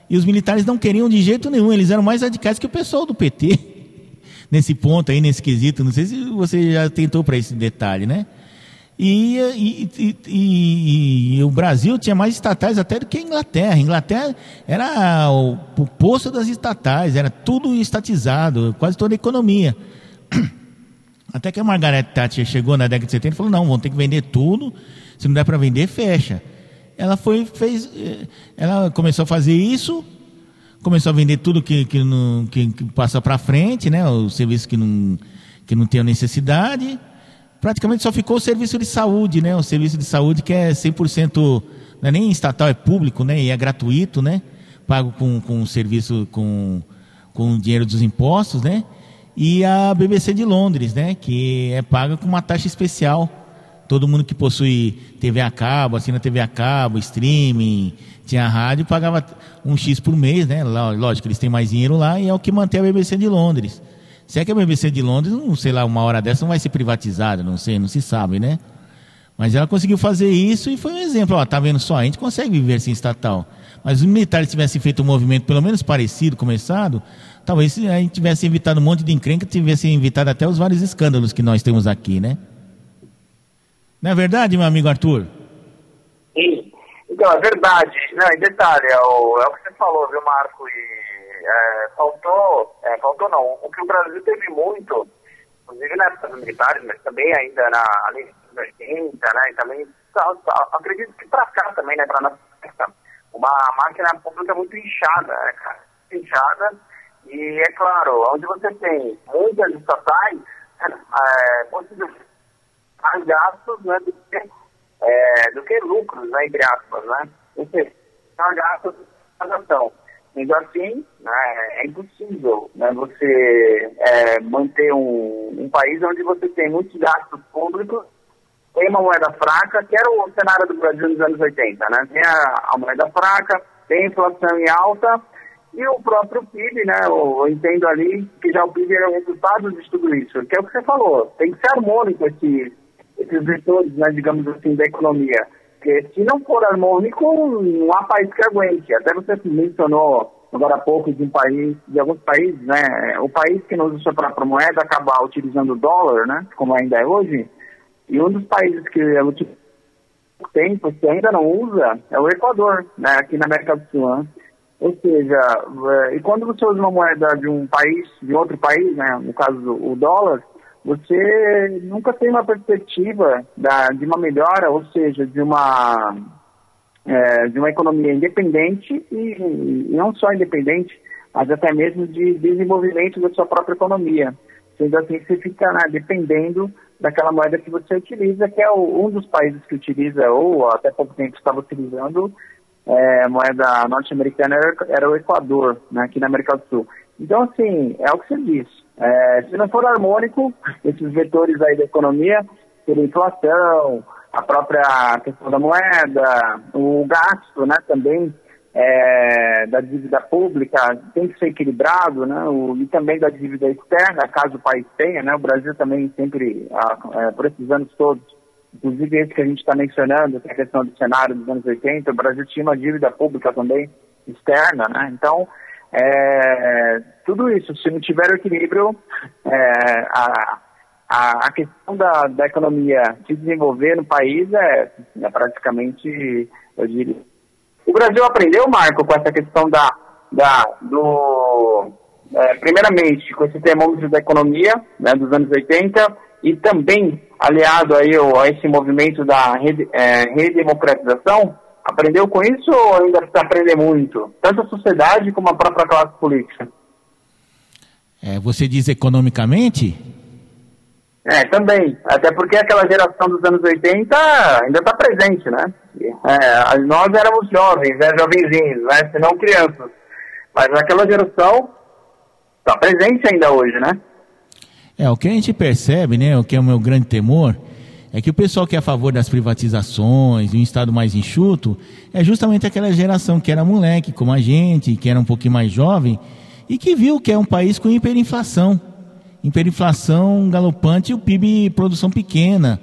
E os militares não queriam de jeito nenhum, eles eram mais radicais que o pessoal do PT. [LAUGHS] nesse ponto aí, nesse quesito, não sei se você já tentou para esse detalhe, né? E, e, e, e, o Brasil tinha mais estatais até do que a Inglaterra. A Inglaterra era o, o poço das estatais, era tudo estatizado, quase toda a economia. [CLEARS THROAT] Até que a Margaret Thatcher chegou na década de 70 e falou: não, vão ter que vender tudo, se não der para vender, fecha. Ela foi, fez, eh, ela começou a fazer isso, começou a vender tudo que, que, não, que, que passa para frente, né? O serviço que não, que não necessidade praticamente só ficou o serviço de saúde, né? O serviço de saúde que é 100%, não é nem estatal, é público, né? E é gratuito, né? Pago com, com serviço, com, com o dinheiro dos impostos, né? E a BBC de Londres, né? Que é paga com uma taxa especial. Todo mundo que possui TV a cabo, assina TV a cabo, streaming, tinha rádio, pagava um X por mês, né? Lógico, eles têm mais dinheiro lá e é o que mantém a BBC de Londres. Se é que a BBC de Londres, não sei lá, uma hora dessa não vai ser privatizada, não sei, não se sabe, né? Mas ela conseguiu fazer isso e foi um exemplo. Ó, tá vendo só, a gente consegue viver sem estatal. Mas os militares tivessem feito um movimento pelo menos parecido, começado, talvez a gente tivesse evitado um monte de encrenca, tivesse evitado até os vários escândalos que nós temos aqui, né? Não é verdade, meu amigo Arthur? Sim. Então, é verdade. Não, em detalhe, é o, é o que você falou, viu, Marco? E é, faltou, é, faltou não, o que o Brasil teve muito, inclusive nas épocas militares, mas também ainda na ali, 80, né, e também, acredito que para cá também, né, para nossa uma máquina pública muito inchada, né, cara, inchada, e é claro, onde você tem muitas estatais, é, mais gastos né, do, que, é, do que lucros, né, entre aspas, né, ou seja, gastos de transação. Sendo assim, né, é impossível né, você é, manter um, um, país onde você tem muitos gastos públicos, tem uma moeda fraca, que era o cenário do Brasil nos anos 80. Né? Tem a, a moeda fraca, tem inflação em alta, e o próprio PIB, né, eu, entendo ali que já o PIB era o resultado de tudo isso, que é o que você falou, tem que ser harmônico esse, esses vetores, né, digamos assim, da economia. Porque se não for harmônico, não há país que aguente. Até você mencionou agora há pouco de um país, de alguns países, né? O país que não usa sua própria moeda acaba utilizando o dólar, né? Como ainda é hoje. E um dos países que é tempo, que ainda não usa, é o Equador, né? Aqui na América do Sul. Né? Ou seja, eh, e quando você usa uma moeda de um país, de outro país, né? No caso o dólar, você nunca tem uma perspectiva da, de uma melhora, ou seja, de uma, é, de uma economia independente e, e, não só independente, mas até mesmo de desenvolvimento da sua própria economia. Sendo assim, você fica né, dependendo daquela moeda que você utiliza, que é o, um dos países que utiliza, ou até pouco tempo estava utilizando, é, moeda norte-americana era, era o Equador, né, aqui na América do Sul. Então, assim, é o que você disse. É, se não for harmônico, esses vetores aí da economia, seria inflação, a própria questão da moeda, o gasto, né, também é, da dívida pública tem que ser equilibrado, né, o, e também da dívida externa, caso o país tenha, né, o Brasil também sempre, é, por esses anos todos, inclusive esse que a gente está mencionando, que é a questão do cenário dos anos 80, o Brasil tinha uma dívida pública também externa, né, então é, tudo isso, se não tiver o equilíbrio, é, a, a, a, questão da, da economia se desenvolver no país é, é praticamente, eu diria. O Brasil aprendeu, Marco, com essa questão da, da do, é, primeiramente, com esse termômetro da economia né, dos anos 80 e também aliado aí a esse movimento da rede, é, redemocratização, Aprendeu com isso ou ainda precisa aprender muito? Tanto a sociedade como a própria classe política. É, você diz economicamente? É, também. Até porque aquela geração dos anos 80 ainda está presente, né? É, nós éramos jovens, né, jovenzinhos, né, se não crianças. Mas aquela geração está presente ainda hoje, né? É, o que a gente percebe, né, o que é o meu grande temor, é que o pessoal que é a favor das privatizações, um Estado mais enxuto, é justamente aquela geração que era moleque, como a gente, que era um pouquinho mais jovem, e que viu que é um país com hiperinflação. Hiperinflação galopante e o PIB produção pequena,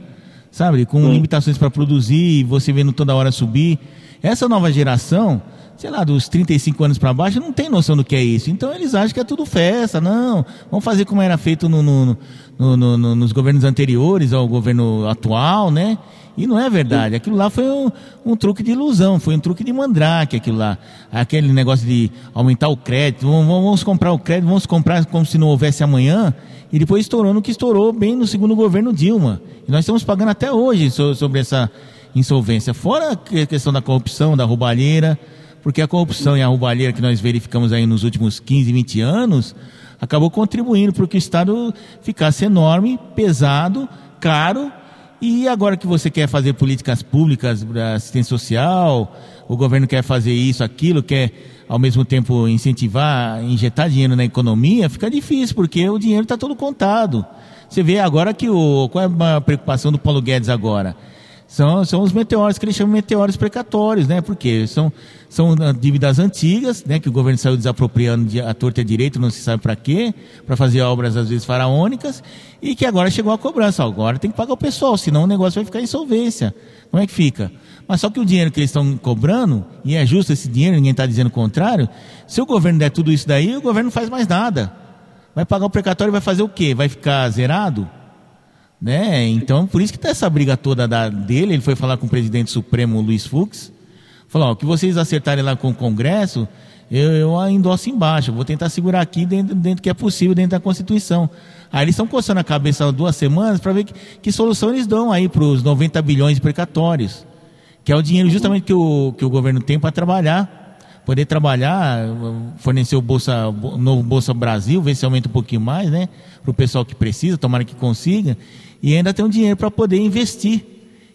sabe? Com limitações para produzir, você vendo toda hora subir. Essa nova geração sei lá, dos 35 anos para baixo, não tem noção do que é isso. Então eles acham que é tudo festa, não. Vamos fazer como era feito no, no, no, nos governos anteriores ao governo atual, né? E não é verdade. Aquilo lá foi um, um, truque de ilusão, foi um truque de mandrake, aquilo lá. Aquele negócio de aumentar o crédito, vamos, vamos comprar o crédito, vamos comprar como se não houvesse amanhã. E depois estourou no que estourou bem no segundo governo Dilma. E nós estamos pagando até hoje sobre essa insolvência. Fora a questão da corrupção, da roubalheira porque a corrupção e a roubalheira que nós verificamos aí nos últimos 15, 20 anos acabou contribuindo para que o Estado ficasse enorme, pesado, caro. E agora que você quer fazer políticas públicas, assistência social, o governo quer fazer isso, aquilo, quer ao mesmo tempo incentivar, injetar dinheiro na economia, fica difícil, porque o dinheiro está todo contado. Você vê agora que o. Qual é a preocupação do Paulo Guedes agora? São, são os meteoros que eles chamam de meteoros precatórios, né? Porque são, são dívidas antigas, né? Que o governo saiu desapropriando de, a torta e a direito, não se sabe para quê, para fazer obras às vezes faraônicas, e que agora chegou a cobrança. Agora tem que pagar o pessoal, senão o negócio vai ficar em insolvência. Como é que fica? Mas só que o dinheiro que eles estão cobrando, e é justo esse dinheiro, ninguém está dizendo o contrário, se o governo der tudo isso daí, o governo não faz mais nada. Vai pagar o precatório e vai fazer o quê? Vai ficar zerado? Né? Então, por isso que está essa briga toda da, dele. Ele foi falar com o presidente supremo Luiz Fux. Falou: o que vocês acertarem lá com o Congresso, eu, eu endosso embaixo. Vou tentar segurar aqui dentro, dentro que é possível, dentro da Constituição. Aí eles estão coçando a cabeça há duas semanas para ver que, que, solução eles dão aí para os 90 bilhões precatórios. Que é o dinheiro justamente que o, que o governo tem para trabalhar poder trabalhar, fornecer o Bolsa, o novo Bolsa Brasil, ver se aumenta um pouquinho mais, né? Para o pessoal que precisa, tomara que consiga e ainda tem um dinheiro para poder investir.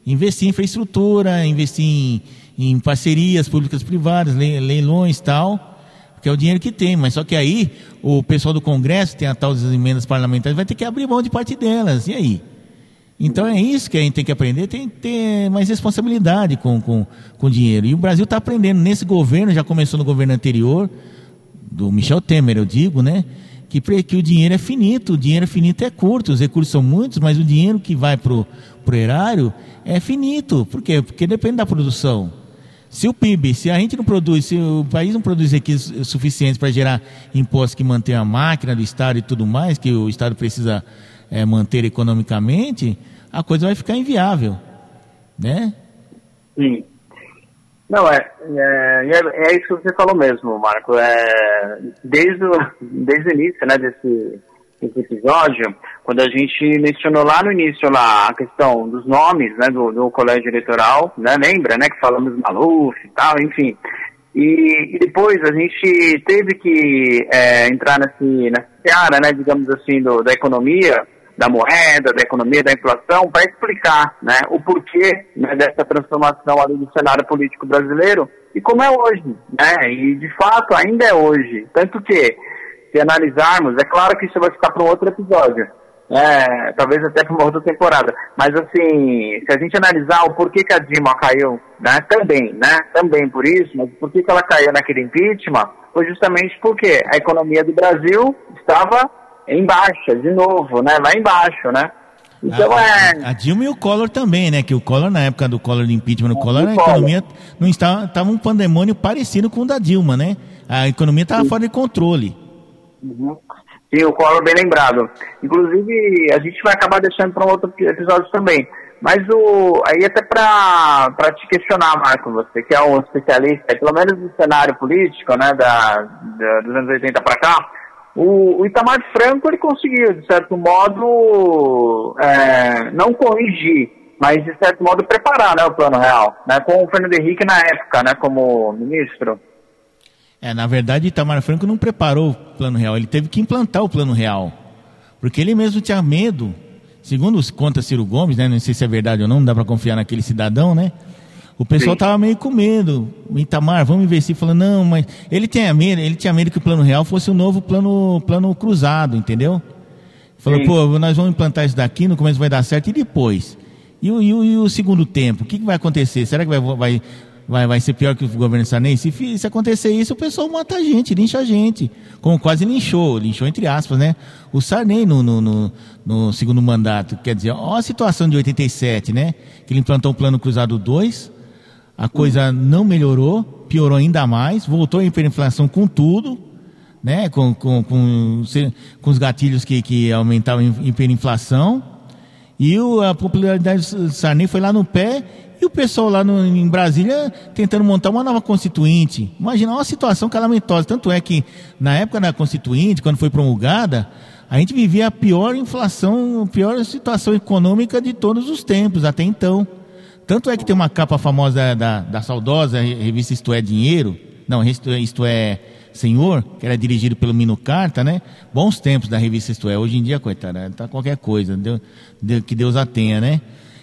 Investir em infraestrutura, investir em, em parcerias públicas privadas, leilões e tal, que é o dinheiro que tem. Mas só que aí o pessoal do Congresso tem a tal das emendas parlamentares, vai ter que abrir mão de parte delas. E aí? Então é isso que a gente tem que aprender, tem que ter mais responsabilidade com, com, com o dinheiro. E o Brasil está aprendendo nesse governo, já começou no governo anterior, do Michel Temer, eu digo, né? que, que o dinheiro é finito, o dinheiro finito é curto, os recursos são muitos, mas o dinheiro que vai para o erário é finito. Por quê? Porque depende da produção. Se o PIB, se a gente não produz, se o país não produz recursos suficientes para gerar impostos que mantêm a máquina do Estado e tudo mais, que o Estado precisa é, manter economicamente, a coisa vai ficar inviável. Né? Sim. Não, é, é, é, é, isso que você falou mesmo, Marco. É, desde, o, desde o início né, desse, desse episódio, quando a gente mencionou lá no início lá, a questão dos nomes né, do, do colégio eleitoral, né, lembra né, que falamos Maluf e tal, enfim. E, e depois a gente teve que é, entrar nesse, nessa seara, né, digamos assim, do, da economia, da moeda, da economia, da inflação, para explicar né, o porquê né, dessa transformação ali do cenário político brasileiro e como é hoje, né? E de fato ainda é hoje. Tanto que, se analisarmos, é claro que isso vai ficar para um outro episódio. É, talvez até para uma outra temporada. Mas assim, se a gente analisar o porquê que a Dilma caiu, né? Também, né? Também por isso, mas por que ela caiu naquele impeachment? Foi justamente porque a economia do Brasil estava em baixa, de novo, né? Lá embaixo, né? Então a, é. a Dilma e o Collor também, né? Que o Collor, na época do Collor, do impeachment do Collor, a economia não estava, estava um pandemônio parecido com o da Dilma, né? A economia estava fora de controle. Sim, o Collor bem lembrado. Inclusive, a gente vai acabar deixando para um outro episódio também. Mas o, aí até para te questionar, Marco, você que é um especialista, pelo menos no cenário político, né, da, da, dos anos 80 para cá, o, o Itamar Franco ele conseguiu, de certo modo, é, não corrigir, mas de certo modo preparar né, o plano real, né, com o Fernando Henrique na época, né, como ministro. É, na verdade, Itamar Franco não preparou o plano real, ele teve que implantar o plano real. Porque ele mesmo tinha medo, segundo os conta Ciro Gomes, né? Não sei se é verdade ou não, não dá para confiar naquele cidadão, né? O pessoal Sim. tava meio com medo. Itamar, vamos investir, falando, não, mas ele tinha medo, ele tinha medo que o plano real fosse o novo plano, plano cruzado, entendeu? Falou, Sim. pô, nós vamos implantar isso daqui, no começo vai dar certo, e depois? E o, e o, e o segundo tempo, o que, que vai acontecer? Será que vai, vai, vai, vai ser pior que o governo Sarney? Se, se acontecer isso, o pessoal mata a gente, lincha a gente. Como quase linchou, linchou entre aspas, né? O Sarney no, no, no, no segundo mandato. Quer dizer, ó a situação de 87, né? Que ele implantou o Plano Cruzado 2, a coisa não melhorou, piorou ainda mais, voltou a hiperinflação com tudo, né? Com, com, com, com os gatilhos que, que aumentavam a hiperinflação. E o- a popularidade do Sarney foi lá no pé e o pessoal lá no- em Brasília tentando montar uma nova constituinte. Imagina uma situação calamitosa. Tanto é que na época da constituinte, quando foi promulgada, a gente vivia a pior inflação, a pior situação econômica de todos os tempos até então. Tanto é que tem uma capa famosa da, da, da saudosa revista Isto é Dinheiro, não, Isto é, Isto é Senhor, que era dirigido pelo Mino Carta, né? Bons tempos da revista Isto é. Hoje em dia, coitada, tá qualquer coisa, Deu- deu- que Deus a tenha, né?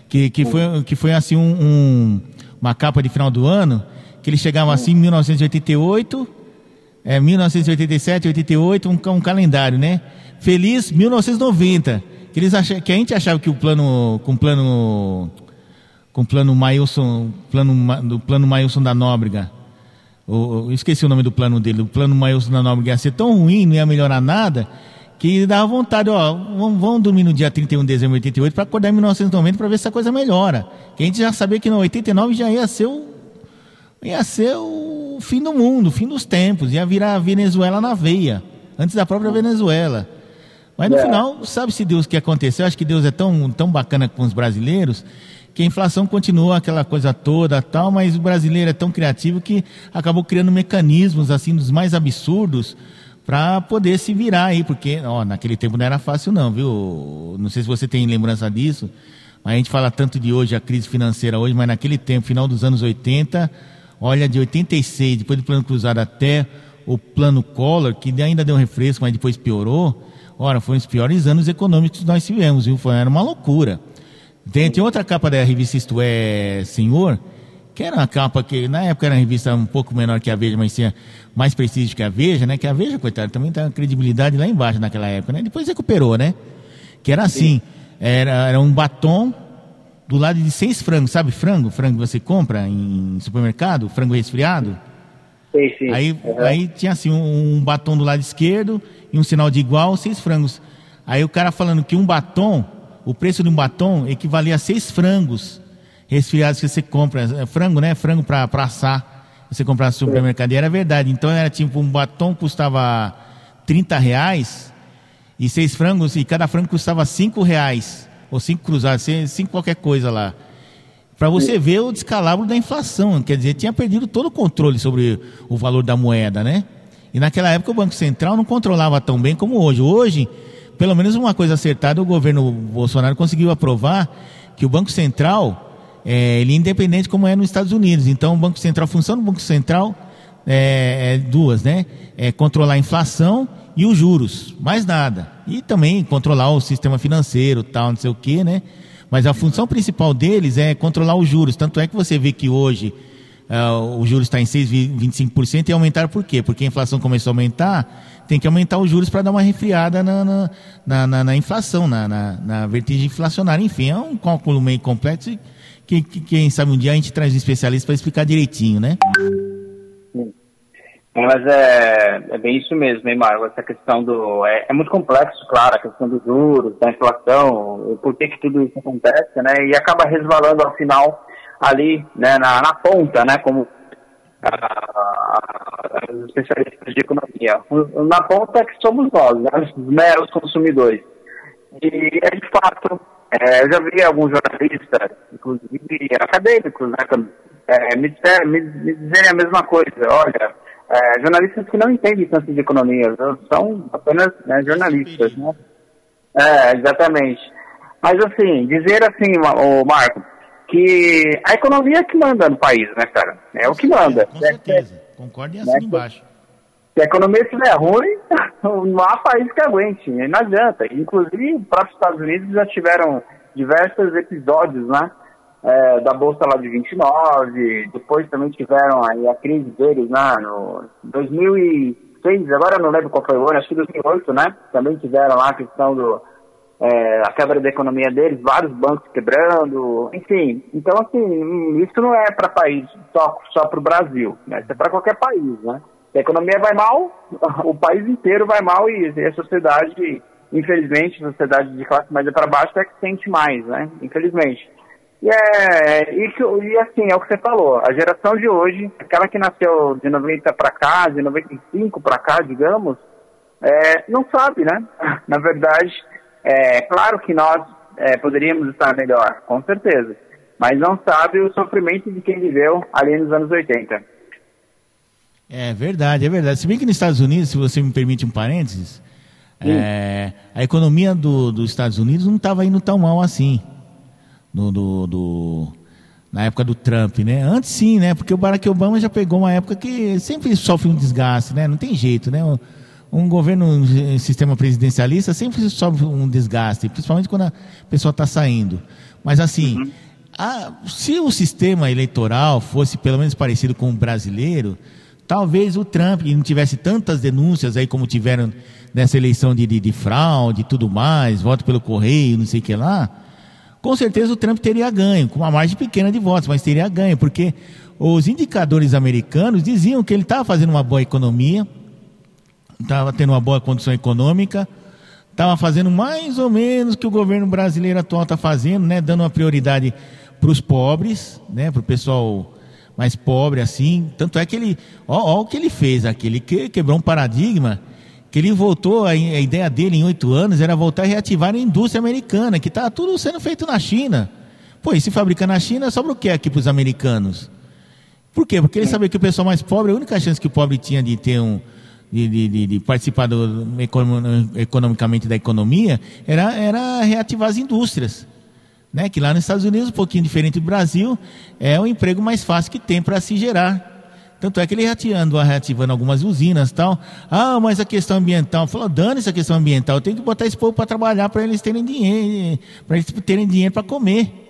Que, que, foi, que foi assim um, um- uma capa de final do ano, que ele chegava assim em 1988, é, 1987, 88, um, um calendário, né? Feliz 1990. Que, eles acha, que a gente achava que o plano, com o plano, com o plano Mailson, plano, do plano Mailson da Nóbrega, o, esqueci o nome do plano dele, o plano Mailson da Nóbrega ia ser tão ruim, não ia melhorar nada, que dava vontade, ó, vamos, vamos dormir no dia 31 de dezembro de 88 para acordar em 1990 para ver se a coisa melhora. Que a gente já sabia que no 89 já ia ser o, ia ser o fim do mundo, o fim dos tempos, ia virar a Venezuela na veia, antes da própria Venezuela. Mas no É. final, sabe-se Deus o que aconteceu? Acho que Deus é tão, tão bacana com os brasileiros que a inflação continua aquela coisa toda tal, mas o brasileiro é tão criativo que acabou criando mecanismos assim dos mais absurdos para poder se virar aí, porque ó, naquele tempo não era fácil não, viu? Não sei se você tem lembrança disso, mas a gente fala tanto de hoje, a crise financeira hoje, mas naquele tempo, final dos anos 80, olha, de 86, depois do plano cruzado até o plano Collor, que ainda deu um refresco, mas depois piorou, ora, foram os piores anos econômicos que nós tivemos, viu? Foi, era uma loucura. Tem, tem outra capa da revista Isto É Senhor, que era uma capa que na época era uma revista um pouco menor que a Veja, mas tinha mais prestígio que a Veja, né? Que a Veja, coitado, também tá credibilidade lá embaixo naquela época, né? Depois recuperou, né? Que era assim, era, era um batom do lado de seis frangos, sabe frango? Frango que você compra em supermercado, frango resfriado. Sim, sim. Aí, Uhum. aí tinha assim um, um batom do lado esquerdo e um sinal de igual, seis frangos. Aí o cara falando que um batom, o preço de um batom equivalia a seis frangos resfriados que você compra. É Frango, né? Frango para assar. Você comprar no supermercado. E era verdade. Então era tipo um batom custava 30 reais e seis frangos, e cada frango custava cinco reais. Ou cinco cruzados, cinco qualquer coisa lá. Para você ver o descalabro da inflação. Quer dizer, tinha perdido todo o controle sobre o valor da moeda, né? E naquela época o Banco Central não controlava tão bem como hoje. Hoje, pelo menos uma coisa acertada, o governo Bolsonaro conseguiu aprovar que o Banco Central é, ele é independente como é nos Estados Unidos. Então, o Banco Central, a função do Banco Central é, é duas, né? É controlar a inflação e os juros, mais nada. E também controlar o sistema financeiro, tal, não sei o quê, né? Mas a função principal deles é controlar os juros. Tanto é que você vê que hoje uh, o juros está em 6,25% e aumentaram por quê? Porque a inflação começou a aumentar, tem que aumentar os juros para dar uma refriada na, na, na, na, na inflação, na, na, na vertigem inflacionária. Enfim, é um cálculo meio complexo que, que quem sabe um dia a gente traz um especialista para explicar direitinho, né? Mas é, é bem isso mesmo, hein, Marco? Essa questão do. É, é, muito complexo, claro, a questão dos juros, da inflação, por que, que tudo isso acontece, né? E acaba resvalando ao final ali, né, na, na ponta, né? Como os especialistas de economia. Na ponta é que somos nós, né, os meros consumidores. E é de fato, é, eu já vi alguns jornalistas, inclusive acadêmicos, né, é, me, me, me dizerem a mesma coisa. Olha, é, jornalistas que não entendem tanto de economia, são apenas né, jornalistas, né? É, exatamente. Mas assim, dizer assim, o Marco, que a economia é que manda no país, né, cara? É o que manda. Com certeza, concordo e assim né? embaixo. Se a economia estiver ruim, [LAUGHS] não há país que aguente, não adianta. Inclusive, os próprios Estados Unidos já tiveram diversos episódios, né? é, da Bolsa lá de 29, depois também tiveram aí a crise deles lá né, no 2006, agora eu não lembro qual foi o ano, acho que 2008, né? Também tiveram lá a questão do é, a quebra da economia deles, vários bancos quebrando, enfim. Então, assim, isso não é para país, só, só para o Brasil, né? Isso é para qualquer país, né? Se a economia vai mal, [LAUGHS] o país inteiro vai mal e a sociedade, infelizmente, a sociedade de classe média para baixo é que sente mais, né? Infelizmente. E, é, e, e assim, é o que você falou, a geração de hoje, aquela que nasceu de 90 para cá, de 95 para cá, digamos, é, não sabe, né? [LAUGHS] Na verdade, é claro que nós é, poderíamos estar melhor, com certeza, mas não sabe o sofrimento de quem viveu ali nos anos 80. É verdade, é verdade. Se bem que nos Estados Unidos, se você me permite um parênteses, é, a economia do, dos Estados Unidos não estava indo tão mal assim no, do, do, na época do Trump, né? Antes sim, né? Porque o Barack Obama já pegou uma época que sempre sofre um desgaste, né? Não tem jeito, né? Um governo, um sistema presidencialista sempre sofre um desgaste, principalmente quando a pessoa está saindo. Mas assim, uhum. a, se o sistema eleitoral fosse pelo menos parecido com o brasileiro, talvez o Trump não tivesse tantas denúncias aí como tiveram nessa eleição de, de, de fraude e tudo mais, voto pelo correio, não sei o que lá com certeza o Trump teria ganho, com uma margem pequena de votos, mas teria ganho, porque os indicadores americanos diziam que ele estava fazendo uma boa economia, estava tendo uma boa condição econômica, estava fazendo mais ou menos o que o governo brasileiro atual está fazendo, né, dando uma prioridade para os pobres, né, para o pessoal mais pobre assim. Tanto é que ele, ó, ó o que ele fez aqui, ele quebrou um paradigma que ele voltou, a, a ideia dele em oito anos era voltar a reativar a indústria americana, que está tudo sendo feito na China. Pô, e se fabrica na China, sobra o que aqui para os americanos? Por quê? Porque ele sabia que o pessoal mais pobre, a única chance que o pobre tinha de ter um. De, de, de participar do, economicamente da economia era, era reativar as indústrias. Né? Que lá nos Estados Unidos, um pouquinho diferente do Brasil, é o emprego mais fácil que tem para se gerar. Tanto é que ele reativando, reativando algumas usinas e tal. Ah, mas a questão ambiental. Falou, dane essa questão ambiental. Tem que botar esse povo para trabalhar para eles terem dinheiro, para eles terem dinheiro para comer.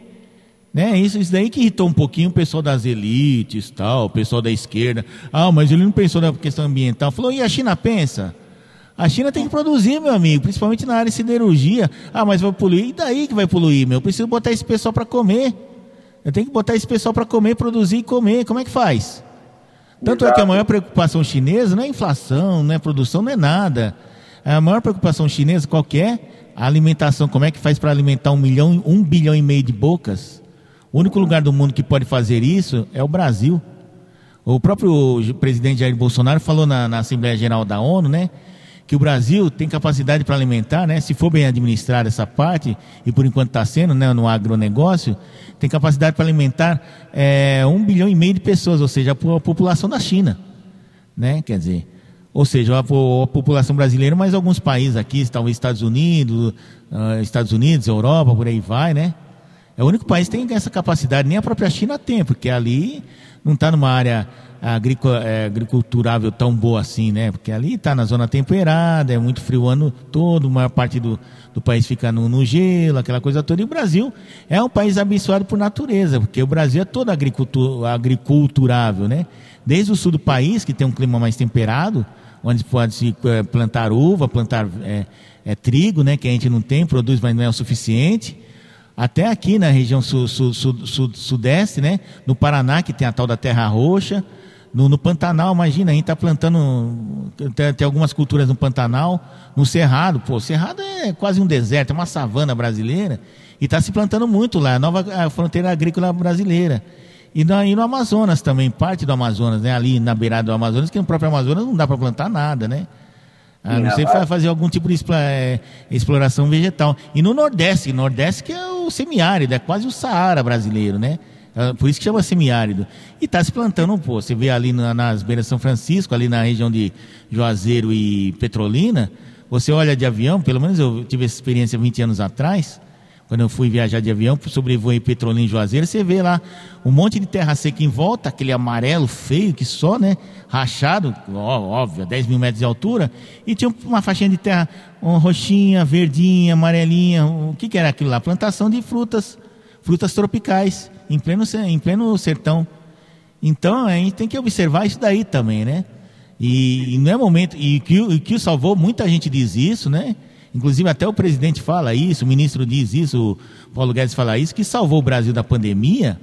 Né? Isso, isso daí que irritou um pouquinho o pessoal das elites, tal, o pessoal da esquerda. Ah, mas ele não pensou na questão ambiental. Falou, e a China pensa? A China tem que produzir, meu amigo, principalmente na área de siderurgia. Ah, mas vai poluir. E daí que vai poluir, meu? Eu preciso botar esse pessoal para comer. Eu tenho que botar esse pessoal para comer, produzir e comer. Como é que faz? Tanto Exato. é que a maior preocupação chinesa não é inflação, não é produção, não é nada. A maior preocupação chinesa qualquer, é? a alimentação, como é que faz para alimentar um milhão, um bilhão e meio de bocas? O único lugar do mundo que pode fazer isso é o Brasil. O próprio presidente Jair Bolsonaro falou na, na Assembleia Geral da ONU, né? que o Brasil tem capacidade para alimentar, né? Se for bem administrada essa parte, e por enquanto está sendo, né, no agronegócio, tem capacidade para alimentar é, um bilhão e meio de pessoas, ou seja, a, população da China, né? Quer dizer, ou seja, a, a população brasileira, mas alguns países aqui, talvez Estados Unidos, uh, Estados Unidos, Europa, por aí vai, né? É o único país que tem essa capacidade, nem a própria China tem, porque ali não está numa área é, agriculturável tão boa assim, né? Porque ali está na zona temperada, é muito frio o ano todo, a maior parte do, do país fica no, no gelo, aquela coisa toda. E o Brasil é um país abençoado por natureza, porque o Brasil é todo agricultu- agriculturável, né? Desde o sul do país, que tem um clima mais temperado, onde pode se eh, plantar uva, plantar eh, eh, trigo, né? Que a gente não tem, produz, mas não é o suficiente até aqui na região su, su- su- su- sudeste, né? No Paraná, que tem a tal da terra roxa. No, no Pantanal, imagina, a gente está plantando. Tem, tem algumas culturas no Pantanal. No Cerrado, pô, Cerrado é quase um deserto, é uma savana brasileira. E está se plantando muito lá, a nova a fronteira agrícola brasileira. E no, e no Amazonas também, parte do Amazonas, né? Ali na beirada do Amazonas, que no próprio Amazonas não dá para plantar nada, né? A não Não, é. fa- fazer algum tipo de eh, exploração vegetal. E no Nordeste, Nordeste que é o semiárido, é quase o Saara brasileiro, né? Ah, Por isso que chama semiárido. E está se plantando, pô, você vê ali na- nas beiras de São Francisco, ali na região de Juazeiro e Petrolina, você olha de avião, pelo menos eu tive essa experiência 20 anos atrás, quando eu fui viajar de avião, sobrevoei Petrolina e Juazeiro, você vê lá um monte de terra seca em volta, aquele amarelo feio que só, né? Rachado, óbvio, a 10 mil metros de altura, e tinha uma faixinha de terra roxinha, verdinha, amarelinha. O que, que era aquilo lá? Plantação de frutas, frutas tropicais, em pleno, em pleno sertão. Então a gente tem que observar isso daí também, né? E, e não é momento. E que, o- e que salvou, muita gente diz isso, né? Inclusive até o presidente fala isso, o ministro diz isso, o Paulo Guedes fala isso, que salvou o Brasil da pandemia.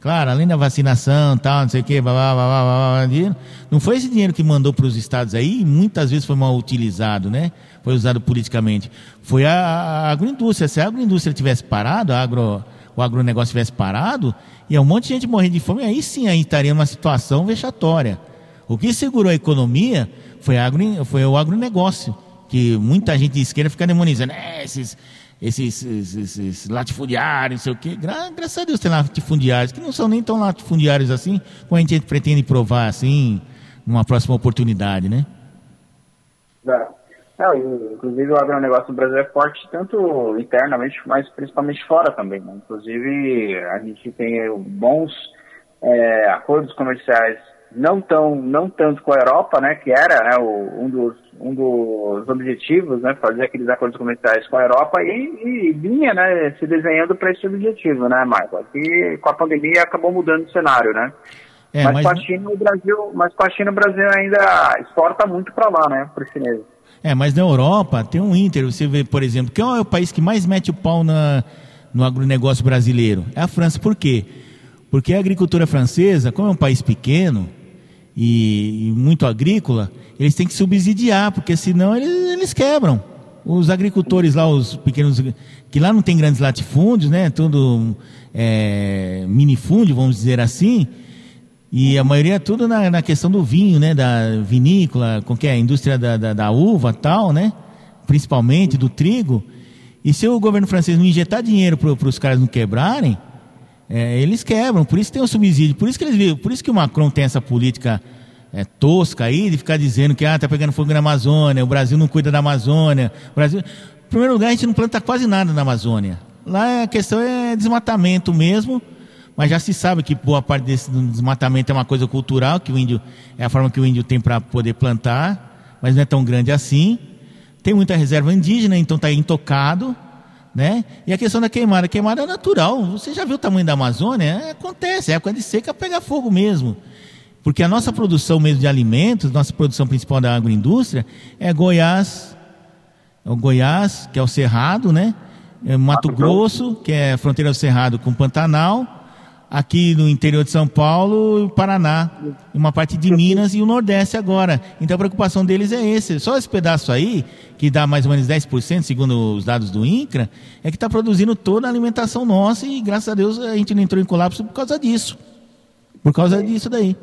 Claro, além da vacinação, tal, não sei o quê, blá, blá, blá, blá, blá, não foi esse dinheiro que mandou para os estados aí, muitas vezes foi mal utilizado, né? Foi usado politicamente. Foi a, a agroindústria. Se a agroindústria tivesse parado, a agro, o agronegócio tivesse parado, ia um monte de gente morrer de fome, aí sim aí estaria numa situação vexatória. O que segurou a economia foi, a agro, foi o agronegócio, que muita gente de esquerda fica demonizando. É, esses, esses, esses, esses latifundiários, não sei o quê. Gra graças a Deus tem latifundiários, que não são nem tão latifundiários assim, como a gente pretende provar assim, numa próxima oportunidade, né? É. Não, e, inclusive o agronegócio no Brasil é forte tanto internamente, mas principalmente fora também. né? Inclusive a gente tem bons eh, acordos comerciais, não tão, não tanto com a Europa, né, que era né, o- um, dos, um dos objetivos, né, fazer aqueles acordos comerciais com a Europa e, e vinha, né, se desenhando para esse objetivo, né, Michael? E com a pandemia acabou mudando o cenário, né? É, mas, mas- com a China o Brasil, mas com a China o Brasil ainda exporta muito para lá, né, para os chineses. É, mas na Europa tem um Inter, você vê, por exemplo, quem é o país que mais mete o pau na, no agronegócio brasileiro? É a França. Por quê? Porque a agricultura francesa, como é um país pequeno e, e muito agrícola, eles têm que subsidiar, porque senão eles, eles quebram. Os agricultores lá, os pequenos, que lá não tem grandes latifúndios, né? Tudo é, minifúndio, vamos dizer assim. E a maioria é tudo na, na questão do vinho, né? Da vinícola, com que é a indústria da, da, da uva tal, né? Principalmente do trigo. E se o governo francês não injetar dinheiro para os caras não quebrarem, é, eles quebram. Por isso tem o subsídio. Por isso que eles viram- por isso que o Macron tem essa política é, tosca aí de ficar dizendo que ah, tá pegando fogo na Amazônia, o Brasil não cuida da Amazônia. O Brasil, em primeiro lugar, a gente não planta quase nada na Amazônia. Lá a questão é desmatamento mesmo. Mas já se sabe que boa parte desse desmatamento é uma coisa cultural, que o índio é a forma que o índio tem para poder plantar, mas não é tão grande assim. Tem muita reserva indígena, então está intocado, né? E a questão da queimada, a queimada é natural. Você já viu o tamanho da Amazônia? É, acontece, é época de seca pega fogo mesmo. Porque a nossa produção mesmo de alimentos, nossa produção principal da agroindústria é Goiás, é o Goiás, que é o Cerrado, né? É Mato Grosso, que é a fronteira do Cerrado com Pantanal, aqui no interior de São Paulo, Paraná, uma parte de Minas e o Nordeste agora. Então a preocupação deles é esse. Só esse pedaço aí, que dá mais ou menos 10%, segundo os dados do INCRA, é que está produzindo toda a alimentação nossa e graças a Deus a gente não entrou em colapso por causa disso. Por causa disso daí.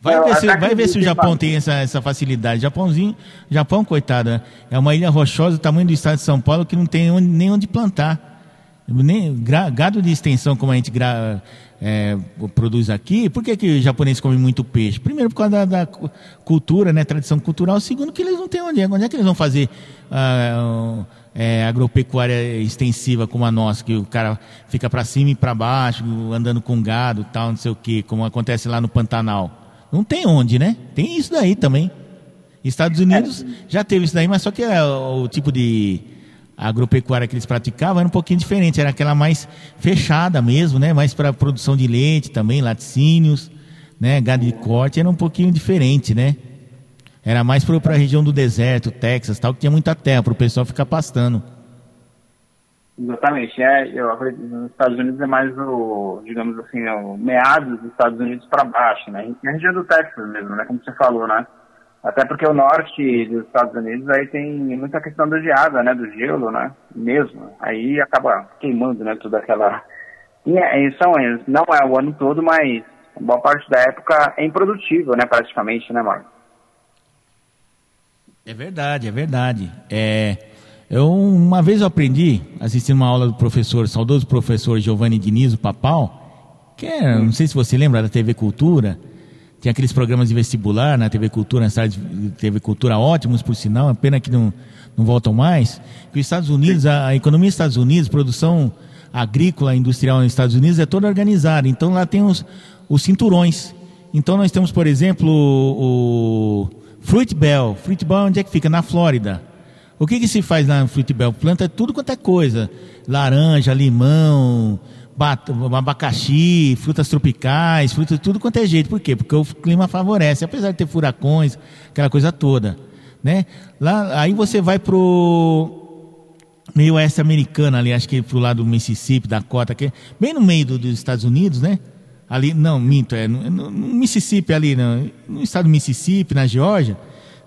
Vai ver, se, vai ver se o Japão tem essa, essa facilidade. Japãozinho, Japão, coitada, é uma ilha rochosa do tamanho do estado de São Paulo que não tem onde- nem onde plantar. Nem, gado de extensão, como a gente gra- é, produz aqui, por que, que o japonês come muito peixe? Primeiro, por causa da, da cu- cultura, né, tradição cultural. Segundo, que eles não têm onde. Onde é que eles vão fazer ah, é, agropecuária extensiva como a nossa, que o cara fica para cima e para baixo, andando com gado tal, não sei o que, como acontece lá no Pantanal? Não tem onde, né? Tem isso daí também. Estados Unidos já teve isso daí, mas só que é, o tipo de agropecuária que eles praticavam era um pouquinho diferente, era aquela mais fechada mesmo, né? Mais para produção de leite também, laticínios, né? Gado de corte, era um pouquinho diferente, né? Era mais para a região do deserto, Texas, tal, que tinha muita terra para o pessoal ficar pastando. Exatamente. É, eu acredito nos Estados Unidos é mais o, digamos assim, o meados dos Estados Unidos para baixo, né? Na região do Texas mesmo, né? Como você falou, né? Até porque o norte dos Estados Unidos aí tem muita questão da geada, né? Do gelo, né? Mesmo. Aí acaba queimando, né? Toda aquela... E, é- são, não é o ano todo, mas boa parte da época é improdutível, né? Praticamente, né, Marco? É verdade, é verdade. É, eu, uma vez eu aprendi, assistindo uma aula do professor, saudoso professor Giovanni Diniz, o Papal, que é, não sei se você lembra da TV Cultura, tinha aqueles programas de vestibular na TV Cultura, de TV Cultura ótimos, por sinal, é pena que não, não voltam mais, que os Estados Unidos, a, a economia dos Estados Unidos, produção agrícola, industrial nos Estados Unidos é toda organizada, então lá tem os, os cinturões. Então nós temos, por exemplo, o, o Fruit Bell. Fruit Bell onde é que fica? Na Flórida. O que, que se faz lá no Fruit Bell? Planta tudo quanto é coisa. Laranja, limão, abacaxi, frutas tropicais, frutas, tudo quanto é jeito. Por quê? Porque o clima favorece, apesar de ter furacões, aquela coisa toda. Né? Lá, aí você vai pro meio oeste americano ali, acho que pro lado do Mississippi, Dakota, que é bem no meio do- dos Estados Unidos, né? Ali, não, minto, é no, no- Mississippi ali, no, no estado do Mississippi, na Geórgia,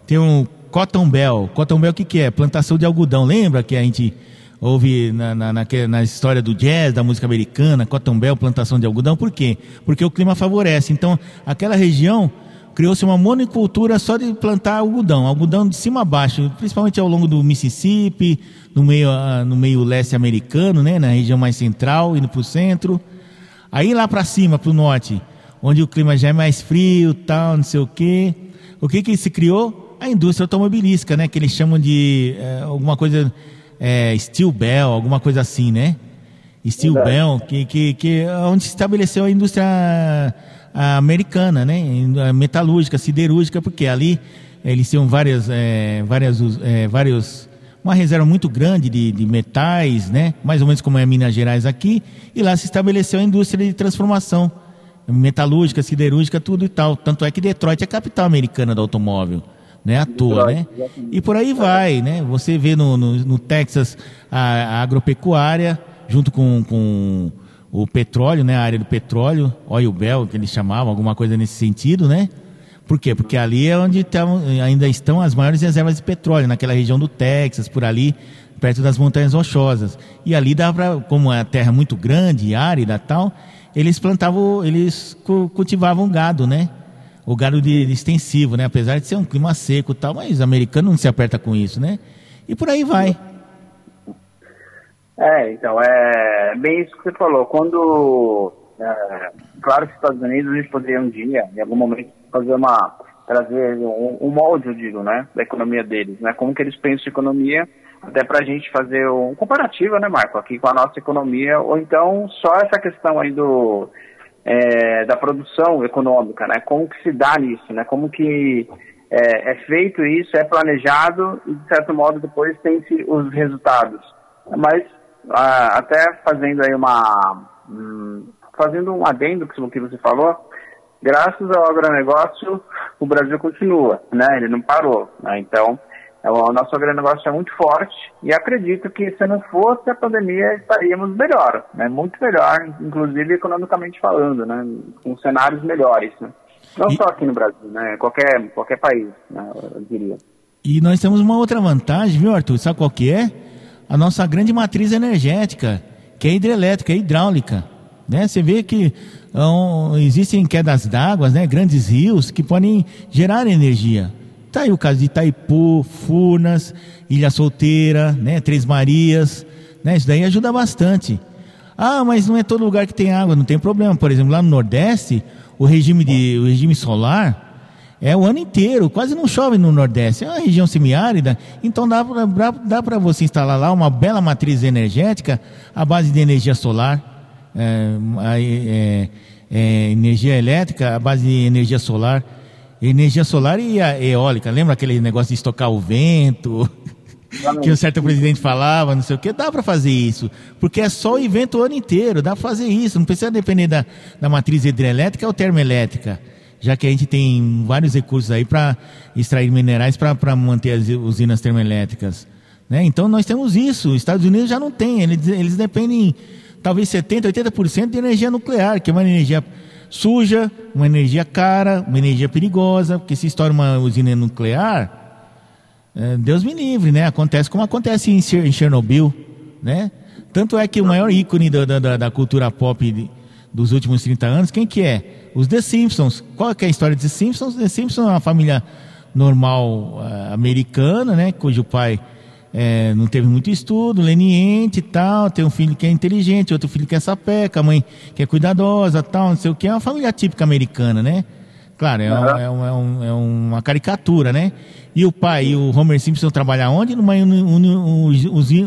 tem um Cotton Bell. Cotton Bell o que que é? Plantação de algodão. Lembra que a gente ouve na, na, naque- na história do jazz, da música americana, Cotton Bell, plantação de algodão, por quê? Porque o clima favorece. Então, aquela região criou-se uma monocultura só de plantar algodão, algodão de cima a baixo, principalmente ao longo do Mississippi, no meio, ah, no meio leste americano, né, na região mais central, indo para o centro. Aí lá para cima, para o norte, onde o clima já é mais frio, tal, não sei o quê. O que que se criou? A indústria automobilística, né, que eles chamam de eh, alguma coisa eh, steel bell, alguma coisa assim, né? Steel Bell, que, que, que é onde se estabeleceu a indústria americana, né? Metalúrgica, siderúrgica, porque ali eles tinham várias, eh, várias, eh, vários, uma reserva muito grande de, de metais, né? Mais ou menos como é Minas Gerais aqui, e lá se estabeleceu a indústria de transformação metalúrgica, siderúrgica, tudo e tal. Tanto é que Detroit é a capital americana do automóvel, né? À toa, né? E por aí vai, né? Você vê no, no, no Texas a, a agropecuária, junto com, com o petróleo, né? A área do petróleo, oil bell, que eles chamavam, alguma coisa nesse sentido, né? Por quê? Porque ali é onde tão, ainda estão as maiores reservas de petróleo, naquela região do Texas, por ali, perto das montanhas rochosas. E ali dá para, como é a terra muito grande, árida tal, eles plantavam, eles cu- cultivavam gado, né? Gado de, extensivo, né? Apesar de ser um clima seco e tal, mas o americano não se aperta com isso, né? E por aí vai. É, então, é bem isso que você falou. Quando, é, claro que os Estados Unidos, a gente poderia um dia, em algum momento, fazer uma, trazer um, um molde, eu digo, né, da economia deles, né, como que eles pensam economia, até pra gente fazer um comparativo, né, Marco, aqui com a nossa economia, ou então só essa questão aí do, é, da produção econômica, né, como que se dá nisso, né, como que é, é feito isso, é planejado e, de certo modo, depois tem-se os resultados. Mas até fazendo aí uma hum, fazendo um adendo que você falou, graças ao agronegócio o Brasil continua, né? Ele não parou, né? Então o nosso agronegócio é muito forte e acredito que se não fosse a pandemia estaríamos melhor, né? Muito melhor, inclusive economicamente falando, né? Com cenários melhores, né? Não E- só aqui no Brasil, né? Qualquer qualquer país, né? Eu diria. E nós temos uma outra vantagem, viu, Arthur? Sabe qual que é? A nossa grande matriz energética, que é hidrelétrica, é hidráulica. Né? Você vê que hum, existem quedas d'água, né? grandes rios, que podem gerar energia. Tá aí o caso de Itaipu, Furnas, Ilha Solteira, né? Três Marias, Né? Isso daí ajuda bastante. Ah, mas não é todo lugar que tem água, não tem problema. Por exemplo, lá no Nordeste, o regime, de, o regime solar é o ano inteiro, quase não chove no Nordeste. É uma região semiárida, então dá para dá pra você instalar lá uma bela matriz energética à base de energia solar, é, é, é, energia elétrica à base de energia solar, energia solar e eólica. Lembra aquele negócio de estocar o vento? [LAUGHS] que um certo presidente falava, não sei o que, dá para fazer isso, porque é sol e vento o ano inteiro, dá para fazer isso, não precisa depender da, da matriz hidrelétrica ou termoelétrica já que a gente tem vários recursos aí para extrair minerais para manter as usinas termoelétricas. Né? Então nós temos isso, os Estados Unidos já não tem, eles, eles dependem talvez 70%, 80% de energia nuclear, que é uma energia suja, uma energia cara, uma energia perigosa, porque se estoura uma usina nuclear, é, Deus me livre, né? Acontece como acontece em, Chernobyl, né? Tanto é que o maior ícone da, da, da cultura pop de, dos últimos 30 anos, quem que é? Os The Simpsons. Qual é a história dos The Simpsons? The Simpsons é uma família normal uh, americana, né? Cujo pai é, não teve muito estudo, leniente e tal, tem um filho que é inteligente, outro filho que é sapeca, a mãe que é cuidadosa, tal, não sei o que. É uma família típica americana, né? Claro, é, uhum. é, um, é, um, é, uma caricatura, né? E o pai e o Homer Simpson trabalham onde? Numa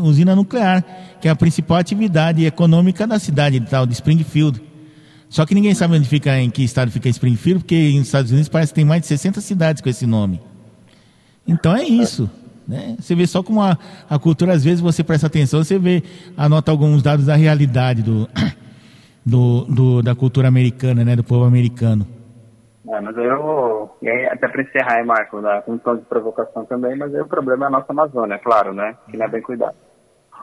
usina nuclear, que é a principal atividade econômica da cidade tal, de Springfield. Só que ninguém sabe onde fica, em que estado fica Springfield, porque nos Estados Unidos parece que tem mais de 60 cidades com esse nome. Então é isso. Né? Você vê só como a, a cultura, às vezes você presta atenção, você vê, anota alguns dados da realidade do, [COUGHS] do, do da cultura americana, né? do povo americano. É, mas eu, e aí, até para encerrar aí, Marco, né, um tom de provocação também, mas aí o problema é a nossa Amazônia, é claro, né? Que não é bem cuidado. [LAUGHS]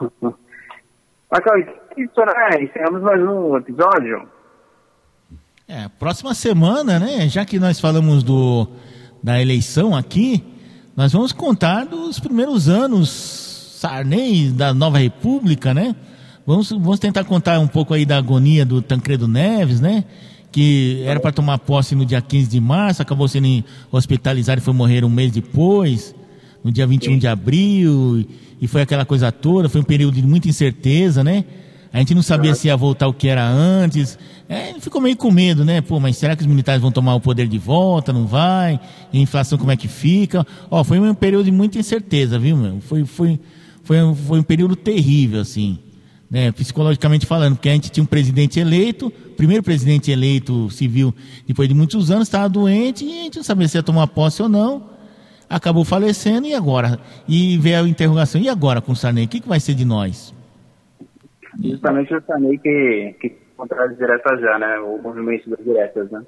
Marco, isso, né? Encerramos mais um episódio. É, próxima semana, né? Já que nós falamos do, da eleição aqui, nós vamos contar dos primeiros anos Sarney da Nova República, né? Vamos, vamos tentar contar um pouco aí da agonia do Tancredo Neves, né? Que era para tomar posse no dia 15 de março, acabou sendo hospitalizado e foi morrer um mês depois, no dia 21 Sim. de abril, e foi aquela coisa toda, foi um período de muita incerteza, né? A gente não sabia se ia voltar o que era antes. É, ficou meio com medo, né? Pô, mas será que os militares vão tomar o poder de volta? Não vai? E a inflação como é que fica? Ó, foi um período de muita incerteza, viu, meu? Foi, foi, foi, um, foi um período terrível, assim, né? Psicologicamente falando, porque a gente tinha um presidente eleito, primeiro presidente eleito civil, depois de muitos anos, estava doente e a gente não sabia se ia tomar posse ou não. Acabou falecendo e agora? E veio a interrogação, e agora com o Sarney? O que, que vai ser de nós? Justamente o Sarney que, que as diretas já, né? O movimento das diretas, né?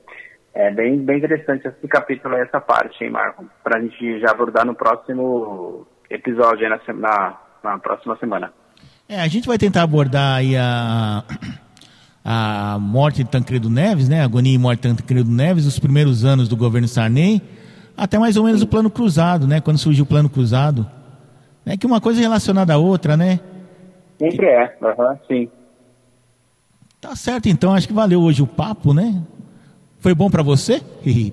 É bem, bem interessante esse capítulo e essa parte, hein, Marco? Para a gente já abordar no próximo episódio, na, na, na próxima semana. É, a gente vai tentar abordar aí a, a morte de Tancredo Neves, né? A agonia e morte de Tancredo Neves, os primeiros anos do governo Sarney, até mais ou menos Sim. o plano cruzado, né? Quando surgiu o plano cruzado. É que uma coisa é relacionada à outra, né? Sempre que... é, uhum, sim. Tá certo, então. Acho que valeu hoje o papo, né? Foi bom para você? [LAUGHS]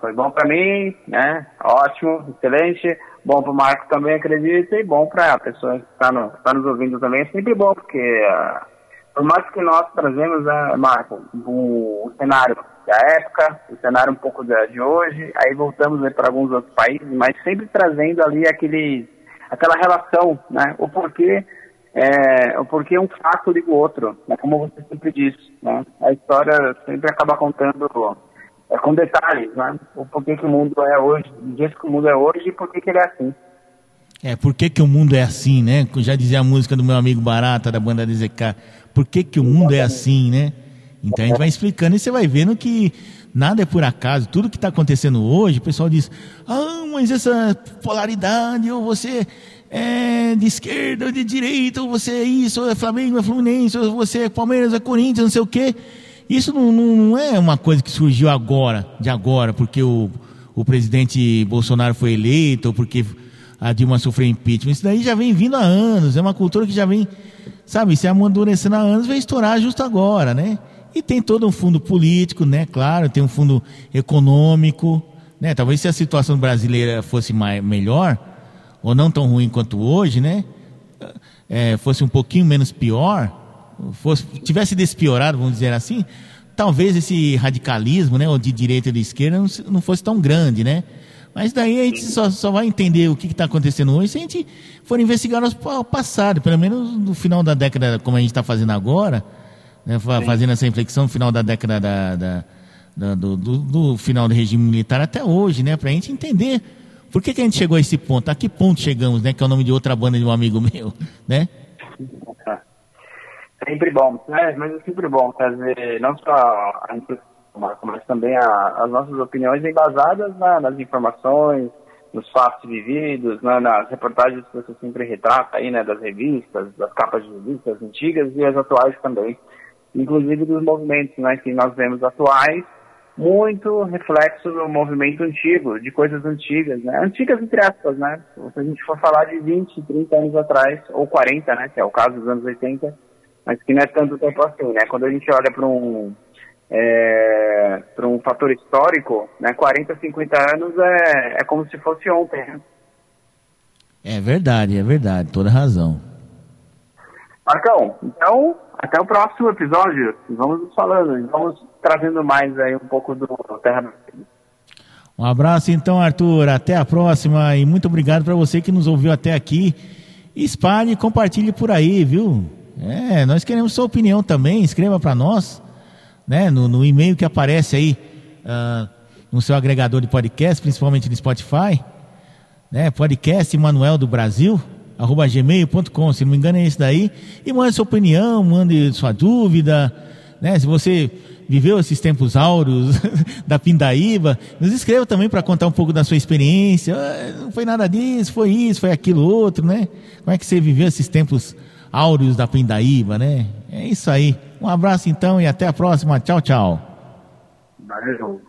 Foi bom para mim, né? Ótimo, excelente. Bom para o Marco também, acredito, e bom para a pessoa que está no, tá nos ouvindo também. É sempre bom, porque uh, por mais que nós trazemos, né, Marco, o, o, cenário da época, o cenário um pouco de, de hoje, aí voltamos né, para alguns outros países, mas sempre trazendo ali aquele, aquela relação, né? O porquê é, porque um fato liga o outro, né, como você sempre disse. Né? A história sempre acaba contando é, com detalhes, né? o porquê que o mundo é hoje, do jeito que o mundo é hoje e por que ele é assim. É, por que, que o mundo é assim, né? Já dizia a música do meu amigo Barata, da banda DZK. Por que, que o mundo é assim, né? Então a gente vai explicando e você vai vendo que nada é por acaso. Tudo que está acontecendo hoje, o pessoal diz: ah, mas essa polaridade, ou você é de esquerda ou de direita, ou você é isso, ou é Flamengo, é Fluminense, ou você é Palmeiras, é Corinthians, não sei o quê. Isso não, não, não é uma coisa que surgiu agora, de agora, porque o, o presidente Bolsonaro foi eleito, ou porque a Dilma sofreu impeachment. Isso daí já vem vindo há anos, é uma cultura que já vem, sabe, se amadurecendo há anos, vai estourar justo agora, né? E tem todo um fundo político, né? Claro, tem um fundo econômico, né? Talvez se a situação brasileira fosse mais, melhor, ou não tão ruim quanto hoje, né? é, fosse um pouquinho menos pior, fosse, tivesse despiorado, vamos dizer assim, talvez esse radicalismo, né, ou de direita e de esquerda, não, não fosse tão grande, né? Mas daí a gente só, só vai entender o que está acontecendo hoje se a gente for investigar o passado, pelo menos no final da década, como a gente está fazendo agora, né, fazendo essa reflexão no final da década da, da, da do, do, do, final do regime militar até hoje, né, para a gente entender por que, que a gente chegou a esse ponto, a que ponto chegamos, né, que é o nome de outra banda de um amigo meu, [LAUGHS] né? [LAUGHS] Sempre bom, né? Mas é sempre bom trazer não só a mas também a, as nossas opiniões embasadas na, nas informações, nos fatos vividos, na, nas reportagens que você sempre retrata aí, né, das revistas, das capas de revistas antigas e as atuais também, inclusive dos movimentos, né, que nós vemos atuais, muito reflexo do movimento antigo, de coisas antigas, né, antigas entre aspas, né, se a gente for falar de 20, 30 anos atrás, ou 40, né, que é o caso dos anos 80, mas que não é tanto tempo assim, né, quando a gente olha para um é, para um fator histórico, né, 40, 50 anos é, é como se fosse ontem. Né? É verdade, é verdade, toda razão. Marcão, então, até o próximo episódio. Vamos nos falando, vamos trazendo mais aí um pouco do Terra Um abraço então, Arthur. Até a próxima e muito obrigado para você que nos ouviu até aqui. Espalhe e compartilhe por aí, viu? É, nós queremos sua opinião também. Escreva para nós né, no, no e-mail que aparece aí uh, no seu agregador de podcast, principalmente no Spotify, né, podcast Manuel do Brasil, arroba gmail.com, se não me engano é esse daí, e mande sua opinião, mande sua dúvida, né, se você viveu esses tempos áureos [LAUGHS] da Pindaíba, nos escreva também para contar um pouco da sua experiência, ah, não foi nada disso, foi isso, foi aquilo outro, né, como é que você viveu esses tempos áureos da Pindaíba, né, é isso aí. Um abraço então e até a próxima. Tchau, tchau. Valeu.